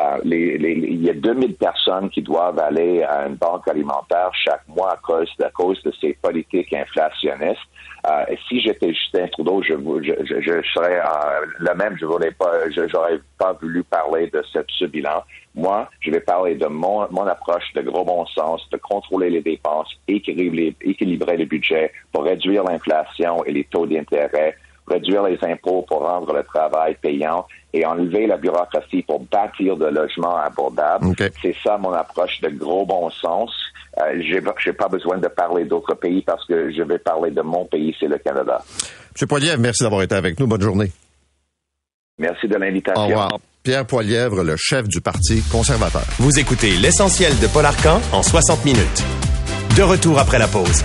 Euh, les, les, il y a 2000 personnes qui doivent aller à une banque alimentaire chaque mois à cause, à cause de ces politiques inflationnistes. Euh, si j'étais Justin Trudeau, je, je, je, serais euh, le même. Je voulais pas, j'aurais pas voulu parler de ce, ce, bilan. Moi, je vais parler de mon, mon approche de gros bon sens, de contrôler les dépenses, équilibrer, équilibrer le budget pour réduire l'inflation et les taux d'intérêt, réduire les impôts pour rendre le travail payant et enlever la bureaucratie pour bâtir de logements abordables. C'est ça mon approche de gros bon sens. Euh, j'ai, j'ai pas besoin de parler d'autres pays parce que je vais parler de mon pays, c'est le Canada. Monsieur Poilièvre, merci d'avoir été avec nous. Bonne journée. Merci de l'invitation. Au revoir. Pierre Poilièvre, le chef du Parti conservateur. Vous écoutez l'essentiel de Paul Arcan en 60 minutes. De retour après la pause.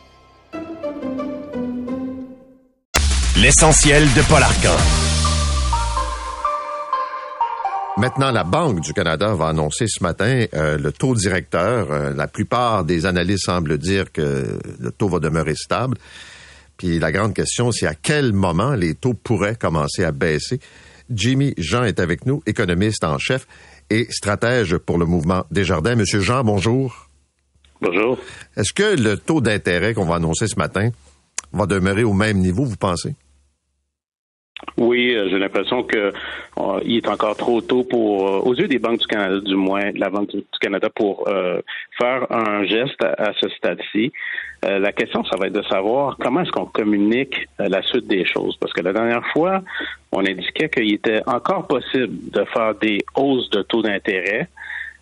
L'essentiel de Paul Arcan. Maintenant, la Banque du Canada va annoncer ce matin euh, le taux directeur. Euh, la plupart des analystes semblent dire que le taux va demeurer stable. Puis la grande question, c'est à quel moment les taux pourraient commencer à baisser. Jimmy Jean est avec nous, économiste en chef et stratège pour le mouvement Desjardins. Monsieur Jean, bonjour. Bonjour. Est-ce que le taux d'intérêt qu'on va annoncer ce matin va demeurer au même niveau, vous pensez? Oui, euh, j'ai l'impression que euh, il est encore trop tôt pour, euh, aux yeux des banques du Canada, du moins, la Banque du Canada, pour faire un geste à, ce stade-ci. la question, ça va être de savoir comment est-ce qu'on communique la suite des choses. Parce que la dernière fois, on indiquait qu'il était encore possible de faire des hausses de taux d'intérêt.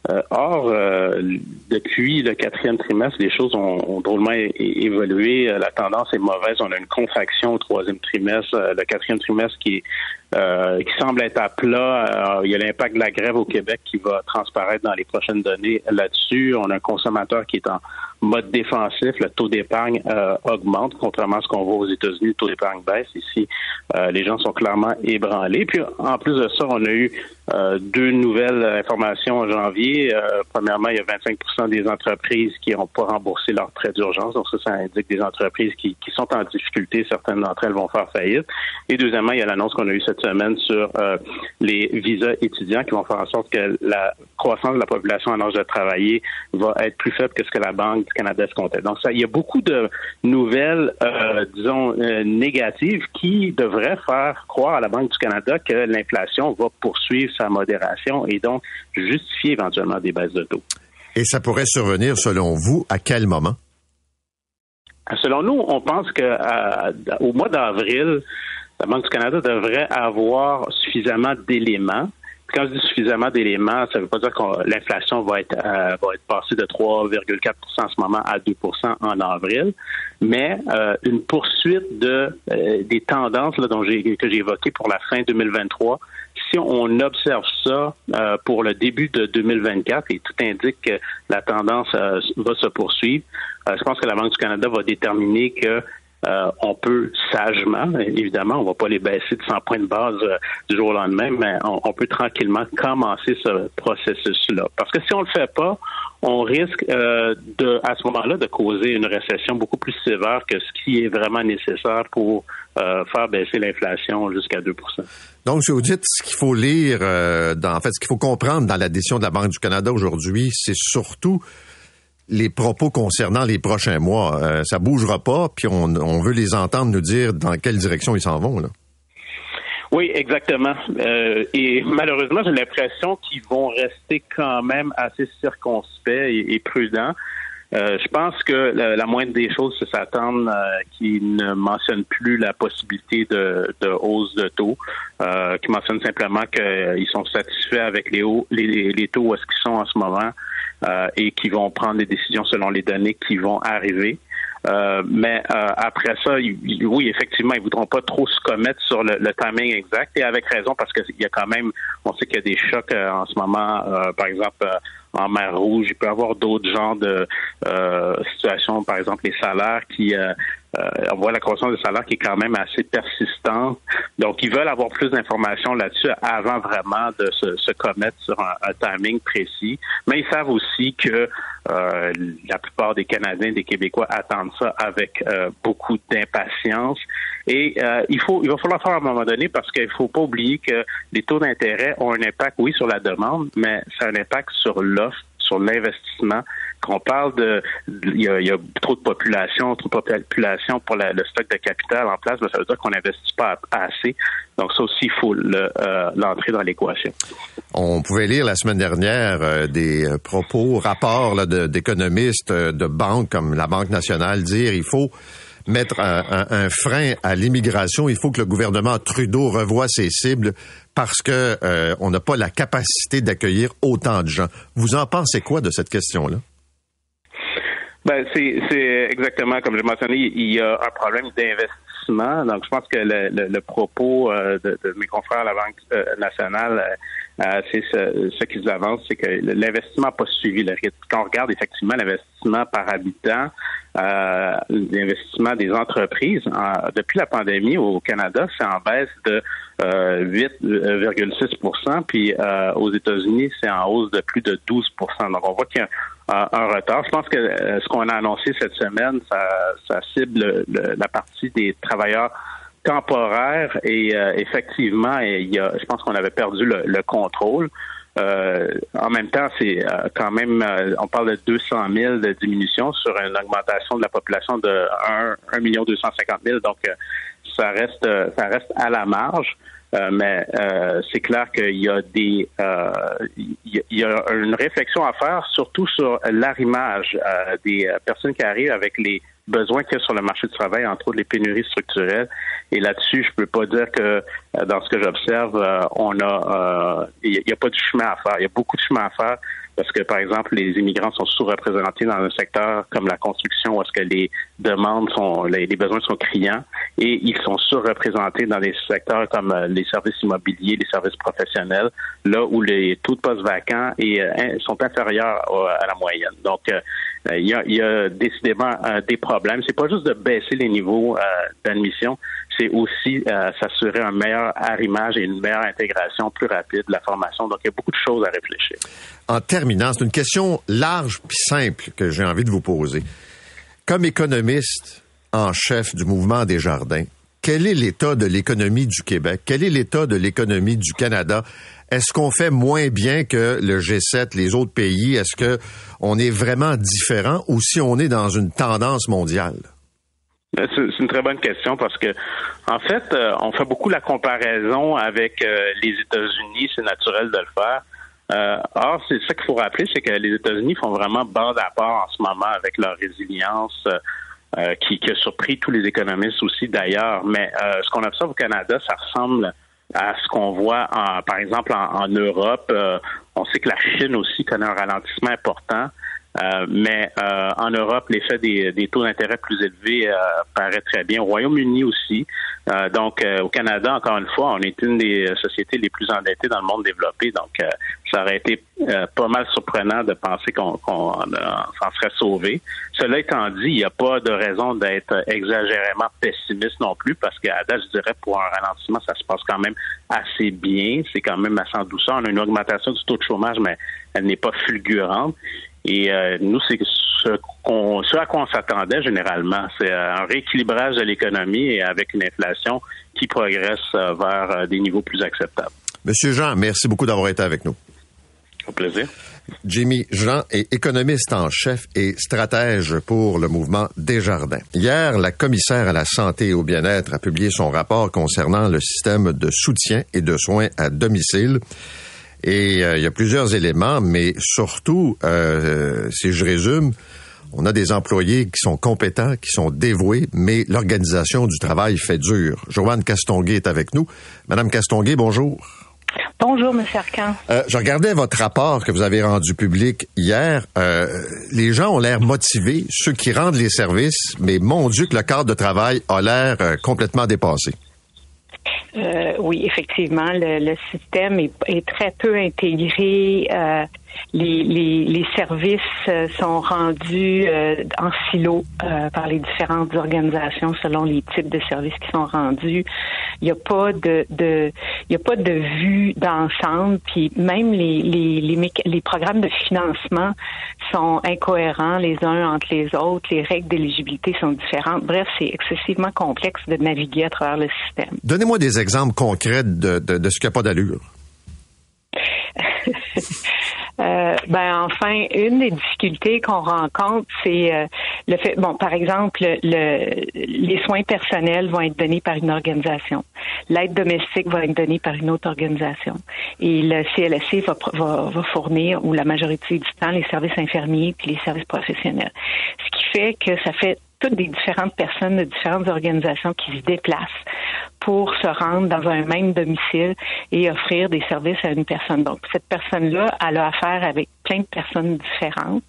Euh, or, euh, depuis le quatrième trimestre, les choses ont, drôlement évolué. Euh, la tendance est mauvaise. On a une contraction au troisième trimestre. Le quatrième trimestre qui, qui semble être à plat. il y a l'impact de la grève au Québec qui va transparaître dans les prochaines données là-dessus. On a un consommateur qui est en mode défensif. Le taux d'épargne augmente, contrairement à ce qu'on voit aux États-Unis. Le taux d'épargne baisse. Ici, les gens sont clairement ébranlés. Puis, en plus de ça, on a eu deux nouvelles informations en janvier euh, premièrement, il y a 25% des entreprises qui n'ont pas remboursé leurs prêts d'urgence. Donc ça, ça indique des entreprises qui, sont en difficulté. Certaines d'entre elles vont faire faillite. Et deuxièmement, il y a l'annonce qu'on a eue cette semaine sur euh, les visas étudiants qui vont faire en sorte que la croissance de la population en âge de travailler va être plus faible que ce que la Banque du Canada comptait. Donc ça, il y a beaucoup de nouvelles, euh, disons, négatives qui devraient faire croire à la Banque du Canada que l'inflation va poursuivre sa modération et donc justifier éventuellement des baisses de taux. Et ça pourrait survenir, selon vous, à quel moment? Selon nous, on pense qu'au mois d'avril, la Banque du Canada devrait avoir suffisamment d'éléments. Quand je dis suffisamment d'éléments, ça ne veut pas dire que l'inflation va être, euh, va être passée de 3,4% en ce moment à 2% en avril, mais euh, une poursuite de euh, des tendances là, dont que j'ai évoquées pour la fin 2023 si on observe ça euh, pour le début de 2024 et tout indique que la tendance euh, va se poursuivre, euh, je pense que la Banque du Canada va déterminer que on peut sagement, évidemment, on va pas les baisser de 100 points de base du jour au lendemain, mais on, peut tranquillement commencer ce processus-là. Parce que si on le fait pas, on risque de, à ce moment-là, de causer une récession beaucoup plus sévère que ce qui est vraiment nécessaire pour faire baisser l'inflation jusqu'à 2% donc, si vous dites ce qu'il faut lire, euh, en fait, ce qu'il faut comprendre dans la décision de la Banque du Canada aujourd'hui, c'est surtout les propos concernant les prochains mois. Euh, ça bougera pas, puis on, veut les entendre nous dire dans quelle direction ils s'en vont. Là. Oui, exactement. Euh, et malheureusement, j'ai l'impression qu'ils vont rester quand même assez circonspects et prudents. Euh, je pense que la, moindre des choses, c'est s'attendre euh, qu'ils ne mentionnent plus la possibilité de, hausse de taux, euh, qu'ils mentionnent simplement qu'ils sont satisfaits avec les, hauts, les, taux où est-ce qu'ils sont en ce moment et qu'ils vont prendre des décisions selon les données qui vont arriver. Euh, mais euh, après ça, oui, effectivement, ils voudront pas trop se commettre sur le, timing exact et avec raison parce qu'il y a quand même, on sait qu'il y a des chocs euh, en ce moment, par exemple en mer Rouge. Il peut y avoir d'autres genres de situations, par exemple les salaires qui on voit la croissance des salaires qui est quand même assez persistante. Donc, ils veulent avoir plus d'informations là-dessus avant vraiment de se, se commettre sur un, un, timing précis. Mais ils savent aussi que euh, la plupart des Canadiens, des Québécois attendent ça avec euh, beaucoup d'impatience. Et euh, il faut, il va falloir faire à un moment donné parce qu'il faut pas oublier que les taux d'intérêt ont un impact, oui, sur la demande, mais ça a un impact sur l'offre, sur l'investissement. Qu'on parle de, il y, a, trop de population, trop de population pour le stock de capital en place, mais ça veut dire qu'on n'investit pas assez. Donc ça aussi, il faut l'entrer dans l'équation. On pouvait lire la semaine dernière euh, des euh, propos, rapports d'économistes euh, de, banques comme la Banque nationale dire il faut mettre un, frein à l'immigration. Il faut que le gouvernement Trudeau revoie ses cibles parce que on n'a pas la capacité d'accueillir autant de gens. Vous en pensez quoi de cette question-là? Ben, c'est exactement comme je mentionné, il y a un problème d'investissement. Donc, je pense que le, propos de, mes confrères à la Banque nationale euh, c'est ce, ce qu'ils avancent, c'est que l'investissement n'a pas suivi le rythme. Quand on regarde effectivement l'investissement par habitant, euh, l'investissement des entreprises, depuis la pandémie au Canada, c'est en baisse de 8,6% euh, puis euh, aux États-Unis, c'est en hausse de plus de 12% Donc, on voit qu'il y a un, retard. Je pense que ce qu'on a annoncé cette semaine, ça, ça cible la partie des travailleurs temporaire et euh, effectivement, il y a, je pense qu'on avait perdu le, contrôle. Euh, en même temps, c'est euh, quand même, on parle de 200 000 de diminution sur une augmentation de la population de 1, million 250 000. Donc, ça reste, ça reste à la marge. mais c'est clair qu'il y a des, il y a une réflexion à faire, surtout sur l'arrimage des personnes qui arrivent avec les besoins qu'il y a sur le marché du travail, entre autres les pénuries structurelles. Et là-dessus, je peux pas dire que euh, dans ce que j'observe, euh, on a, il euh, n'y a, pas de chemin à faire. Il y a beaucoup de chemin à faire parce que, par exemple, les immigrants sont sous-représentés dans un secteur comme la construction où est-ce que les demandes sont, les, besoins sont criants et ils sont surreprésentés dans des secteurs comme les services immobiliers, les services professionnels, là où les taux de postes vacants et, sont inférieurs à la moyenne. Donc, il y, a, il y a décidément des problèmes. C'est pas juste de baisser les niveaux d'admission, c'est aussi euh, s'assurer un meilleur arrimage et une meilleure intégration plus rapide de la formation. Donc, il y a beaucoup de choses à réfléchir. En terminant, c'est une question large puis simple que j'ai envie de vous poser. Comme économiste en chef du mouvement des jardins, quel est l'état de l'économie du Québec? Quel est l'état de l'économie du Canada? Est-ce qu'on fait moins bien que le G7, les autres pays? Est-ce que on est vraiment différent ou si on est dans une tendance mondiale? Ben, c'est une très bonne question parce que, en fait, euh, on fait beaucoup la comparaison avec euh, les États-Unis. C'est naturel de le faire. Euh, or, c'est ça qu'il faut rappeler, c'est que les États-Unis font vraiment bord à part en ce moment avec leur résilience qui, a surpris tous les économistes aussi d'ailleurs. Mais ce qu'on observe au Canada, ça ressemble à ce qu'on voit, en, par exemple, en, en Europe. on sait que la Chine aussi connaît un ralentissement important. Euh, mais euh, en Europe, l'effet des, des taux d'intérêt plus élevés euh, paraît très bien. Au Royaume-Uni aussi. donc, au Canada, encore une fois, on est une des sociétés les plus endettées dans le monde développé. Donc, ça aurait été pas mal surprenant de penser qu'on s'en serait sauvé. Cela étant dit, il n'y a pas de raison d'être exagérément pessimiste non plus, parce qu'à date, je dirais, pour un ralentissement, ça se passe quand même assez bien. C'est quand même assez en douceur. On a une augmentation du taux de chômage, mais elle n'est pas fulgurante. Et euh, nous, c'est ce, qu'on, ce à quoi on s'attendait généralement. C'est euh, un rééquilibrage de l'économie et avec une inflation qui progresse euh, vers des niveaux plus acceptables. Monsieur Jean, merci beaucoup d'avoir été avec nous. Au plaisir. Jimmy Jean est économiste en chef et stratège pour le mouvement Desjardins. Hier, la commissaire à la santé et au bien-être a publié son rapport concernant le système de soutien et de soins à domicile. Et euh, il y a plusieurs éléments, mais surtout, euh, si je résume, on a des employés qui sont compétents, qui sont dévoués, mais l'organisation du travail fait dur. Joanne Castonguay est avec nous. Madame Castonguay, bonjour. Bonjour, M. Arcan. Euh, je regardais votre rapport que vous avez rendu public hier. Euh, les gens ont l'air motivés, ceux qui rendent les services, mais mon Dieu que le cadre de travail a l'air euh, complètement dépassé. Euh, oui, effectivement, le, le système est, est, très peu intégré. Euh, les, les, les, services euh, sont rendus euh, en silo euh, par les différentes organisations selon les types de services qui sont rendus. Il n'y a pas de, de il y a pas de vue d'ensemble. Puis même les, les, les, les programmes de financement sont incohérents les uns entre les autres. Les règles d'éligibilité sont différentes. Bref, c'est excessivement complexe de naviguer à travers le système. Donnez-moi des exemples concrets de, de, de ce qui n'a pas d'allure. (laughs) Euh, ben enfin, une des difficultés qu'on rencontre, c'est euh, le fait. Bon, par exemple, le, les soins personnels vont être donnés par une organisation. L'aide domestique va être donnée par une autre organisation. Et le CLSC va, va, va, fournir, ou la majorité du temps, les services infirmiers puis les services professionnels. Ce qui fait que ça fait toutes des différentes personnes de différentes organisations qui se déplacent pour se rendre dans un même domicile et offrir des services à une personne. Donc, cette personne-là, elle a affaire avec de personnes différentes.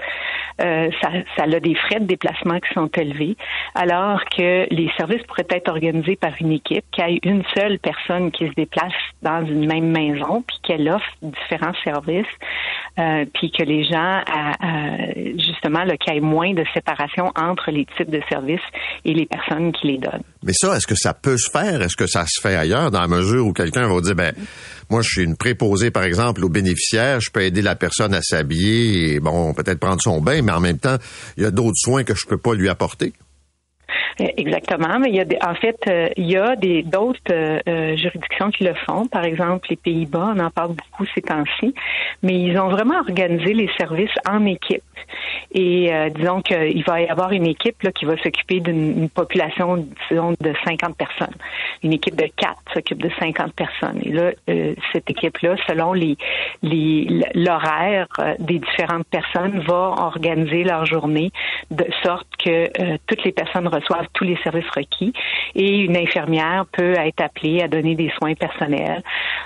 Euh, ça, ça a des frais de déplacement qui sont élevés, alors que les services pourraient être organisés par une équipe, qui ait une seule personne qui se déplace dans une même maison, puis qu'elle offre différents services, euh, puis que les gens, euh, justement, qu'il y ait moins de séparation entre les types de services et les personnes qui les donnent. Mais ça, est-ce que ça peut se faire? Est-ce que ça se fait ailleurs, dans la mesure où quelqu'un va dire, ben, moi, je suis une préposée, par exemple, aux bénéficiaires, je peux aider la personne à s'habiller et, bon, peut-être prendre son bain, mais en même temps, il y a d'autres soins que je peux pas lui apporter. Exactement, mais il y a des, en fait, euh, il y a des d'autres euh, juridictions qui le font. Par exemple, les Pays-Bas, on en parle beaucoup ces temps-ci, mais ils ont vraiment organisé les services en équipe. Et euh, disons qu'il va y avoir une équipe là, qui va s'occuper d'une population disons, de 50 personnes. Une équipe de quatre s'occupe de 50 personnes. Et là, euh, cette équipe-là, selon les l'horaire des différentes personnes, va organiser leur journée de sorte que toutes les personnes reçoivent tous les services requis et une infirmière peut être appelée à donner des soins personnels.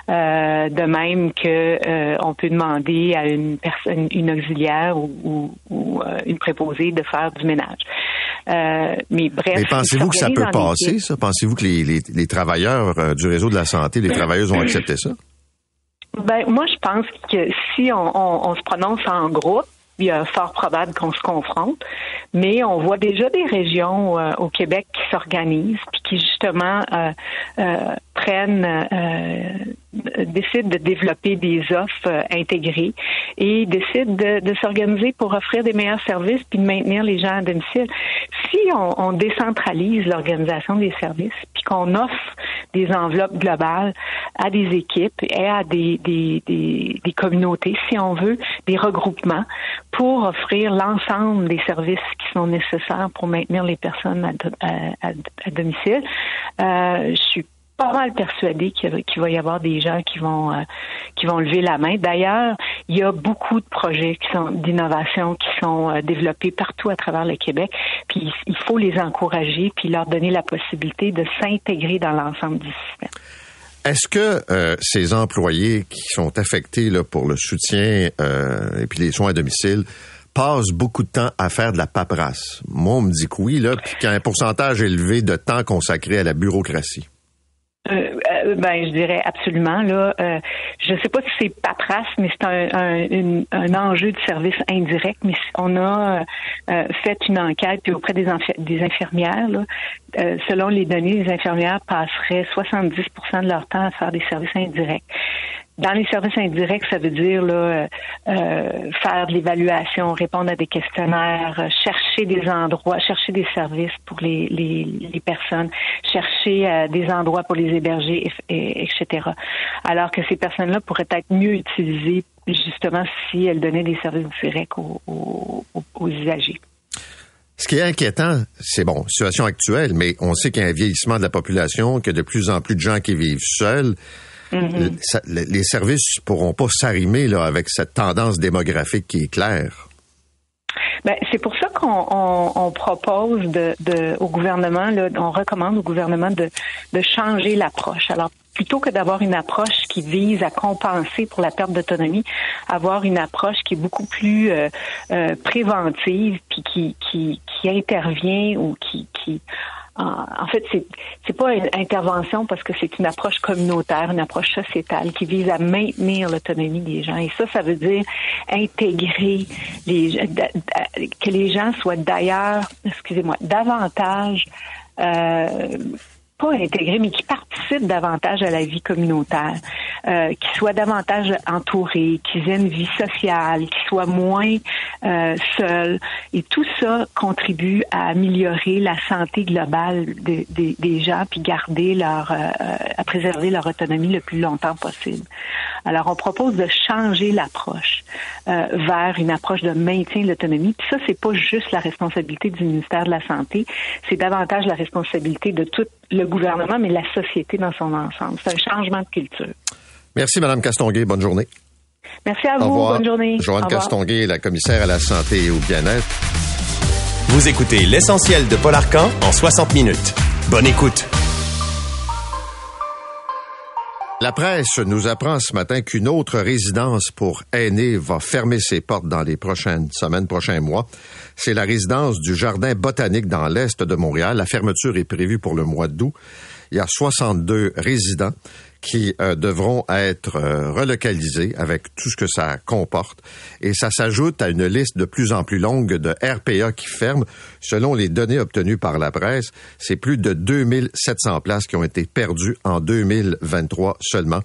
Euh, de même que euh, on peut demander à une personne, une auxiliaire ou, ou, ou euh, une préposée de faire du ménage. Mais bref. Mais pensez-vous que ça peut passer, ça? Pensez-vous que les, les, les travailleurs du réseau de la santé, les travailleuses ont (clears throat) accepté ça? Ben, moi, je pense que si on, on, on se prononce en groupe, il est fort probable qu'on se confronte. Mais on voit déjà des régions euh, au Québec qui s'organisent qui justement euh, euh, prennent, euh, décident de développer des offres intégrées et décident de, de s'organiser pour offrir des meilleurs services puis de maintenir les gens à domicile. Si on, on décentralise l'organisation des services puis qu'on offre des enveloppes globales à des équipes et à des, des, des, des communautés, si on veut, des regroupements pour offrir l'ensemble des services qui sont nécessaires pour maintenir les personnes à, à, à domicile. Euh, je suis pas mal persuadé qu'il va y avoir des gens qui vont euh, qui vont lever la main. D'ailleurs, il y a beaucoup de projets qui sont d'innovation qui sont euh, développés partout à travers le Québec. Puis il faut les encourager puis leur donner la possibilité de s'intégrer dans l'ensemble du système. Est-ce que ces employés qui sont affectés là, pour le soutien et puis les soins à domicile passent beaucoup de temps à faire de la paperasse? Moi, on me dit que oui, là, qu'il y a un pourcentage élevé de temps consacré à la bureaucratie. Euh, euh, ben, je dirais absolument. Là, euh, je ne sais pas si c'est paperasse, mais c'est un, enjeu de service indirect. Mais on a fait une enquête puis auprès des, infirmières. Selon les données, les infirmières passeraient 70% de leur temps à faire des services indirects. Dans les services indirects, ça veut dire là, euh, faire de l'évaluation, répondre à des questionnaires, chercher des endroits, chercher des services pour les, les, les personnes, chercher euh, des endroits pour les héberger, et, etc. Alors que ces personnes-là pourraient être mieux utilisées justement si elles donnaient des services directs aux, aux, aux usagers. Ce qui est inquiétant, c'est bon, situation actuelle, mais on sait qu'il y a un vieillissement de la population, qu'il y a de plus en plus de gens qui vivent seuls. Mm-hmm. Les services pourront pas s'arrimer là avec cette tendance démographique qui est claire. Ben, c'est pour ça qu'on on, on propose de, de, au gouvernement, là, on recommande au gouvernement de, de changer l'approche. Alors, plutôt que d'avoir une approche qui vise à compenser pour la perte d'autonomie, avoir une approche qui est beaucoup plus euh, euh, préventive, puis qui, qui, qui intervient ou qui, qui en fait, c'est c'est pas une intervention parce que c'est une approche communautaire, une approche sociétale qui vise à maintenir l'autonomie des gens. Et ça, ça veut dire intégrer les que les gens soient d'ailleurs, excusez-moi, davantage euh, pas intégrés, mais qui participent davantage à la vie communautaire, euh, qui soient davantage entourés, qui aient une vie sociale, qui soient moins euh, seuls. Et tout ça contribue à améliorer la santé globale de, de, des gens, puis garder leur, euh, à préserver leur autonomie le plus longtemps possible. Alors, on propose de changer l'approche euh, vers une approche de maintien de l'autonomie. Puis ça, c'est pas juste la responsabilité du ministère de la Santé, c'est davantage la responsabilité de tout le gouvernement, mais la société dans son ensemble. C'est un changement de culture. Merci, Madame Castonguay. Bonne journée. Merci à vous. Bonne journée. Joanne Castonguay, la commissaire à la santé et au bien-être. Vous écoutez l'essentiel de Paul Arcan en 60 minutes. Bonne écoute. La presse nous apprend ce matin qu'une autre résidence pour aînés va fermer ses portes dans les prochaines semaines, prochains mois. C'est la résidence du Jardin botanique dans l'est de Montréal. La fermeture est prévue pour le mois d'août. Il y a 62 résidents qui euh, devront être euh, relocalisés avec tout ce que ça comporte. Et ça s'ajoute à une liste de plus en plus longue de RPA qui ferment. Selon les données obtenues par la presse, c'est plus de 2700 places qui ont été perdues en 2023 seulement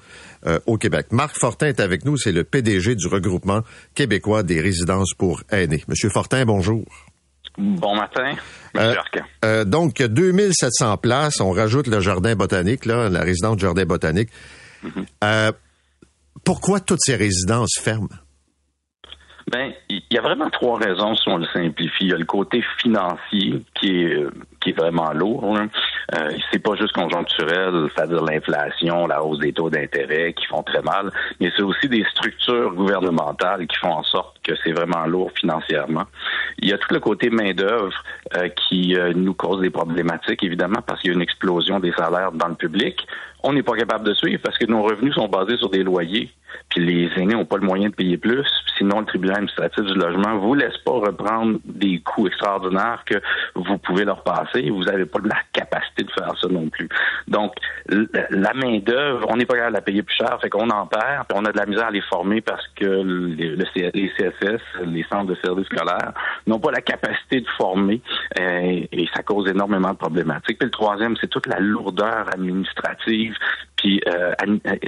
euh, au Québec. Marc Fortin est avec nous, c'est le PDG du regroupement québécois des résidences pour aînés. Monsieur Fortin, bonjour. Bon matin, euh, euh, donc, 2700 places. On rajoute le jardin botanique, là, la résidence du jardin botanique. Mhm. euh, pourquoi toutes ces résidences ferment? Ben, il y a vraiment trois raisons si on le simplifie. Il y a le côté financier qui est qui est vraiment lourd. Hein. Euh, c'est pas juste conjoncturel, c'est-à-dire l'inflation, la hausse des taux d'intérêt qui font très mal, mais c'est aussi des structures gouvernementales qui font en sorte que c'est vraiment lourd financièrement. Il y a tout le côté main-d'œuvre euh, qui euh, nous cause des problématiques, évidemment, parce qu'il y a une explosion des salaires dans le public. On n'est pas capable de suivre parce que nos revenus sont basés sur des loyers puis les aînés n'ont pas le moyen de payer plus. Sinon, le tribunal administratif du logement vous laisse pas reprendre des coûts extraordinaires que vous pouvez leur passer. Vous n'avez pas la capacité de faire ça non plus. Donc, la main d'œuvre, on n'est pas capable de la payer plus cher, fait qu'on en perd, puis on a de la misère à les former parce que le, les CSS, les centres de services scolaires, n'ont pas la capacité de former euh, et ça cause énormément de problématiques. Puis le troisième, c'est toute la lourdeur administrative puis euh,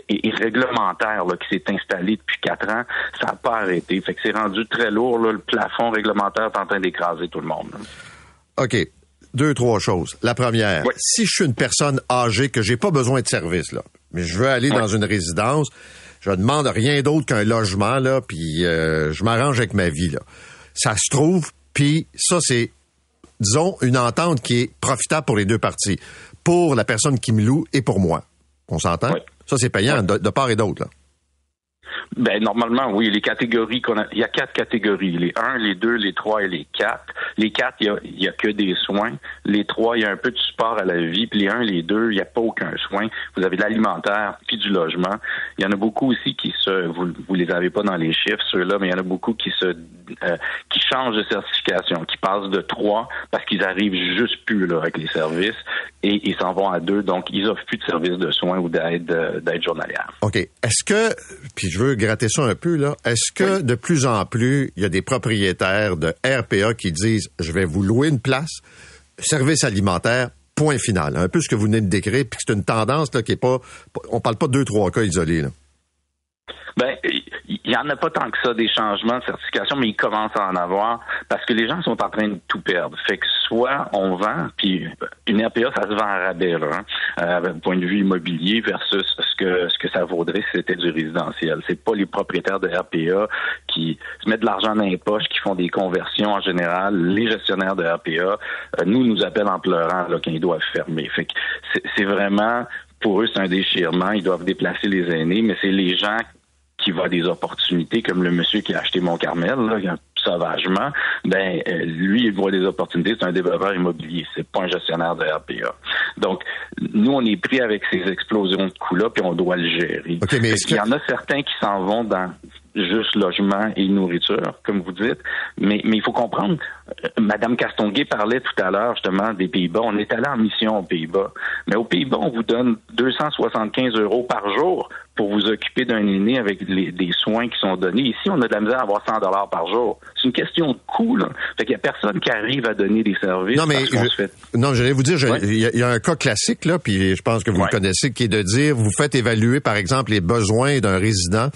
et, réglementaire là, qui s'est installé depuis quatre ans, ça n'a pas arrêté. Fait que c'est rendu très lourd. Là, le plafond réglementaire est en train d'écraser tout le monde. OK. Deux, trois choses. La première, si je suis une personne âgée que j'ai pas besoin de service, là, mais je veux aller dans une résidence, je demande rien d'autre qu'un logement, là, puis euh, je m'arrange avec ma vie. Là. Ça se trouve, puis ça, c'est, disons, une entente qui est profitable pour les deux parties, pour la personne qui me loue et pour moi. On s'entend? Ça, c'est payant de, de, part et d'autre. Ben normalement, oui. Les catégories qu'on a, il y a quatre catégories les 1, les 2, les 3 et les 4. Les 4, il y a, il y a que des soins. Les 3, il y a un peu de support à la vie. Puis les 1, les 2, il n'y a pas aucun soin. Vous avez de l'alimentaire puis du logement. Il y en a beaucoup aussi qui se, vous, vous les avez pas dans les chiffres ceux-là, mais il y en a beaucoup qui se, euh, qui changent de certification, qui passent de 3 parce qu'ils arrivent juste plus là avec les services et ils s'en vont à 2. Donc ils offrent plus de services de soins ou d'aide euh, d'aide journalière. Ok. Est-ce que, puis je veux gratter ça un peu, là. Est-ce que de plus en plus, il y a des propriétaires de RPA qui disent je vais vous louer une place, service alimentaire, point final. Un peu ce que vous venez de décrire, puis c'est une tendance là, qui est pas. On parle pas de deux, trois cas isolés. Là. Ben, il y en a pas tant que ça des changements de certification, mais il commence à en avoir parce que les gens sont en train de tout perdre. Fait que soit on vend, puis une RPA, ça se vend à rabais, là, hein, euh, point de vue immobilier versus ce que ce que ça vaudrait si c'était du résidentiel. C'est pas les propriétaires de RPA qui se mettent de l'argent dans les poches, qui font des conversions en général. Les gestionnaires de RPA, euh, nous nous appellent en pleurant là, quand doivent fermer. Fait que c'est vraiment pour eux, c'est un déchirement. Ils doivent déplacer les aînés, mais c'est les gens qui voit des opportunités, comme le monsieur qui a acheté Mont-Carmel, sauvagement, ben euh, lui, il voit des opportunités. C'est un développeur immobilier, c'est pas un gestionnaire de RPA. Donc, nous, on est pris avec ces explosions de coûts-là, puis on doit le gérer. Il y en a certains qui s'en vont dans juste logement et nourriture, comme vous dites. Mais, mais il faut comprendre, euh, Madame Castonguay parlait tout à l'heure justement des Pays-Bas. On est allé en mission aux Pays-Bas. Mais aux Pays-Bas, on vous donne 275 euros par jour pour vous occuper d'un aîné avec des soins qui sont donnés. Ici, on a de la misère à avoir 100 dollars par jour. C'est une question de coût, là. Fait qu'il y a personne qui arrive à donner des services. Non, mais je, non, j'allais vous dire, il y, a un cas classique, là, puis je pense que vous le connaissez, qui est de dire, vous faites évaluer, par exemple, les besoins d'un résident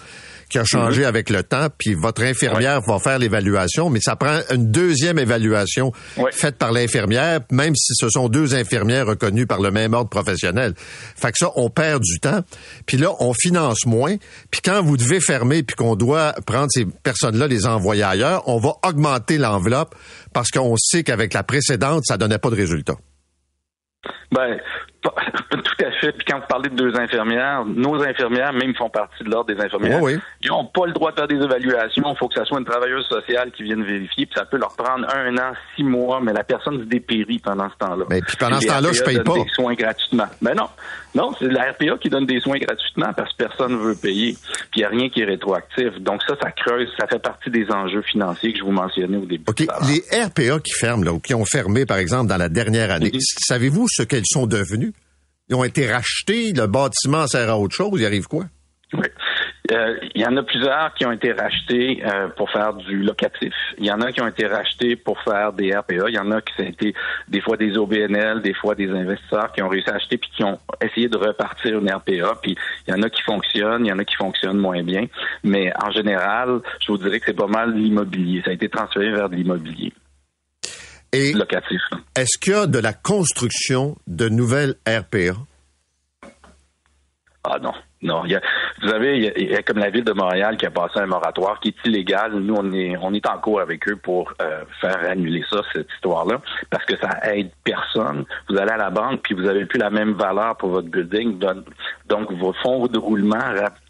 qui a changé mhm. avec le temps, puis votre infirmière va faire l'évaluation, mais ça prend une deuxième évaluation faite par l'infirmière, même si ce sont deux infirmières reconnues par le même ordre professionnel. Fait que ça, on perd du temps. Puis là, on finance moins. Puis quand vous devez fermer, puis qu'on doit prendre ces personnes-là, les envoyer ailleurs, on va augmenter l'enveloppe parce qu'on sait qu'avec la précédente, ça donnait pas de résultat. Ben, (laughs) tout à fait. Puis quand vous parlez de deux infirmières, nos infirmières, même font partie de l'ordre des infirmières. Ils n'ont pas le droit de faire des évaluations. Il faut que ça soit une travailleuse sociale qui vienne vérifier. Puis ça peut leur prendre un an, six mois, mais la personne se dépérit pendant ce temps-là. Mais puis pendant ce temps-là, je paye pas. des soins gratuitement. Mais ben non. Non, c'est la RPA qui donne des soins gratuitement parce que personne ne veut payer. Puis il n'y a rien qui est rétroactif. Donc ça, ça creuse. Ça fait partie des enjeux financiers que je vous mentionnais au début. OK. Les RPA qui ferment, là, ou qui ont fermé, par exemple, dans la dernière année, mhm. savez-vous ce qu'elles sont devenues? Ils ont été rachetés, le bâtiment sert à autre chose, il arrive quoi? Oui. Euh, il y en a plusieurs qui ont été rachetés euh, pour faire du locatif. Il y en a qui ont été rachetés pour faire des RPA. Il y en a qui ont été des fois des OBNL, des fois des investisseurs qui ont réussi à acheter puis qui ont essayé de repartir une RPA. Puis il y en a qui fonctionnent, il y en a qui fonctionnent moins bien. Mais en général, je vous dirais que c'est pas mal l'immobilier. Ça a été transféré vers de l'immobilier. Et Est-ce qu'il y a de la construction de nouvelles RPA? Ah non. Non, vous savez, il y, a, comme la ville de Montréal qui a passé un moratoire qui est illégal. Nous, on est, on est en cours avec eux pour euh, faire annuler ça, cette histoire-là, parce que ça aide personne. Vous allez à la banque, puis vous n'avez plus la même valeur pour votre building. Donc, vos fonds de roulement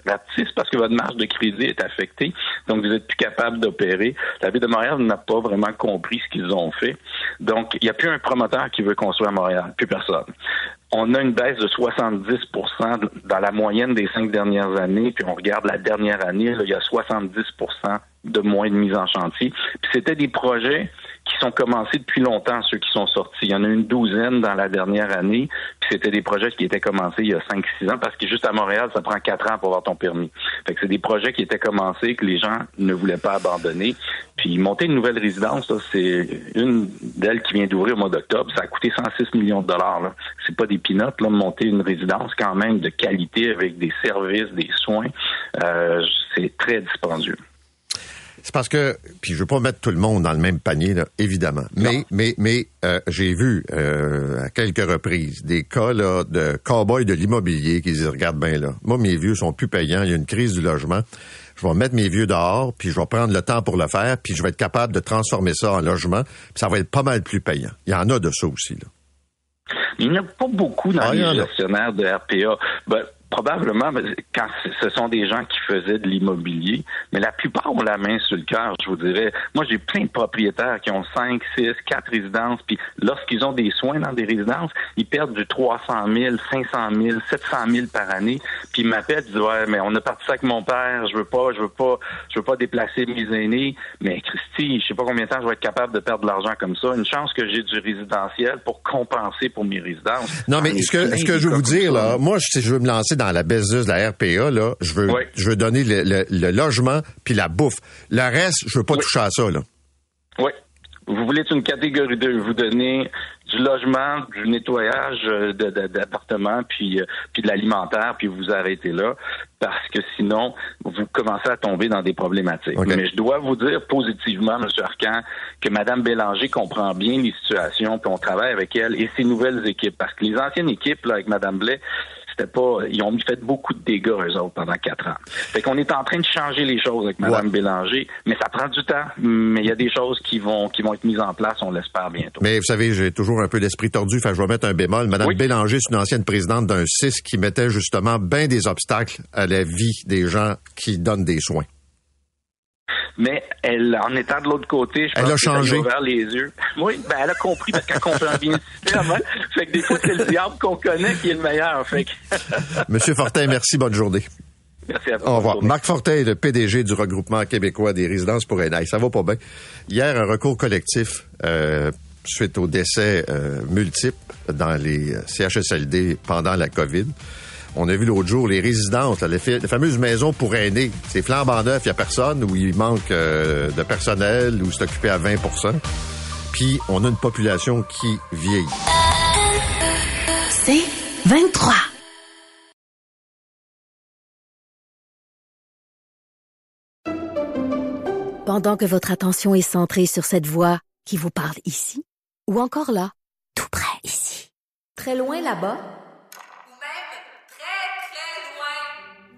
rapetissent parce que votre marge de crédit est affectée. Donc, vous êtes plus capable d'opérer. La ville de Montréal n'a pas vraiment compris ce qu'ils ont fait. Donc, il n'y a plus un promoteur qui veut construire à Montréal. Plus personne on a une baisse de 70% dans la moyenne des cinq dernières années, puis on regarde la dernière année, il y a 70% de moins de mise en chantier. Puis c'était des projets qui sont commencés depuis longtemps, ceux qui sont sortis. Il y en a une douzaine dans la dernière année, puis c'était des projets qui étaient commencés il y a 5-6 ans, parce que juste à Montréal, ça prend 4 ans pour avoir ton permis. Fait que c'est des projets qui étaient commencés, que les gens ne voulaient pas abandonner. Puis monter une nouvelle résidence, c'est une d'elles qui vient d'ouvrir au mois d'octobre. Ça a coûté 106 millions de dollars. C'est pas des pinottes, là, monter une résidence quand même de qualité avec des services, des soins. Euh, c'est très dispendieux. C'est parce que, puis je veux pas mettre tout le monde dans le même panier, là, évidemment. Mais, mais, mais, euh, j'ai vu euh, à quelques reprises des cas là, de cow-boys de l'immobilier qui disent regarde bien là, moi mes vieux sont plus payants, il y a une crise du logement. Je vais mettre mes vieux dehors, puis je vais prendre le temps pour le faire, puis je vais être capable de transformer ça en logement, puis ça va être pas mal plus payant. Il y en a de ça aussi là. Il n'y en a pas beaucoup dans ah, les gestionnaires de RPA. Ben, probablement quand ce sont des gens qui faisaient de l'immobilier, mais la plupart ont la main sur le cœur, je vous dirais. Moi, j'ai plein de propriétaires qui ont 5, 6, 4 résidences, puis lorsqu'ils ont des soins dans des résidences, ils perdent du 300 000, 500 000, 700 000 par année, puis ils m'appellent, ils disent ouais, mais on a parti ça avec mon père, je veux pas, je veux pas, je veux pas déplacer mes aînés, mais Christy, je sais pas combien de temps je vais être capable de perdre de l'argent comme ça. Une chance que j'ai du résidentiel pour compenser pour mes résidences. Non, mais ce que, ce que je veux vous dire là, moi, si je veux me lancer dans la business de la RPA, là, je veux, je veux donner le, logement puis la bouffe. Le reste, je veux pas toucher à ça, là. Oui. Vous voulez une catégorie 2, vous donner du logement, du nettoyage euh, d'appartements, puis, euh, puis de l'alimentaire, puis vous arrêtez là, parce que sinon, vous commencez à tomber dans des problématiques. Mais je dois vous dire positivement, M. Arcan, que Mme Bélanger comprend bien les situations, puis on travaille avec elle et ses nouvelles équipes, parce que les anciennes équipes, là, avec Mme Blais, pas, ils ont fait beaucoup de dégâts, eux autres, pendant quatre ans. Fait qu'on est en train de changer les choses avec Mme Bélanger, mais ça prend du temps. Mais il y a des choses qui vont, qui vont être mises en place, on l'espère bientôt. Mais vous savez, j'ai toujours un peu d'esprit tordu, fait je vais mettre un bémol. Mme Bélanger, c'est une ancienne présidente d'un CIS qui mettait justement bien des obstacles à la vie des gens qui donnent des soins. Mais elle, en étant de l'autre côté, je Elle pense a changé. ouvert les yeux. (laughs) Oui, ben elle a compris parce qu'elle comprend bien le système. Hein? Fait que des fois, c'est le diable qu'on connaît qui est le meilleur. Fait que... (laughs) Monsieur Fortin, merci, bonne journée. Merci à vous. Au revoir. Journée. Marc Fortin est le PDG du regroupement québécois des résidences pour aînés. Ça va pas bien. Hier, un recours collectif euh, suite aux décès euh, multiples dans les euh, CHSLD pendant la COVID. On a vu l'autre jour les résidences, les, fa- les fameuses maisons pour aînés. C'est flambant neuf, il y a personne, où il manque euh, de personnel, où c'est occupé à 20% Puis, on a une population qui vieillit. C'est 23. Pendant que votre attention est centrée sur cette voix qui vous parle ici, ou encore là, tout près ici, très loin là-bas, Ou même très, très loin.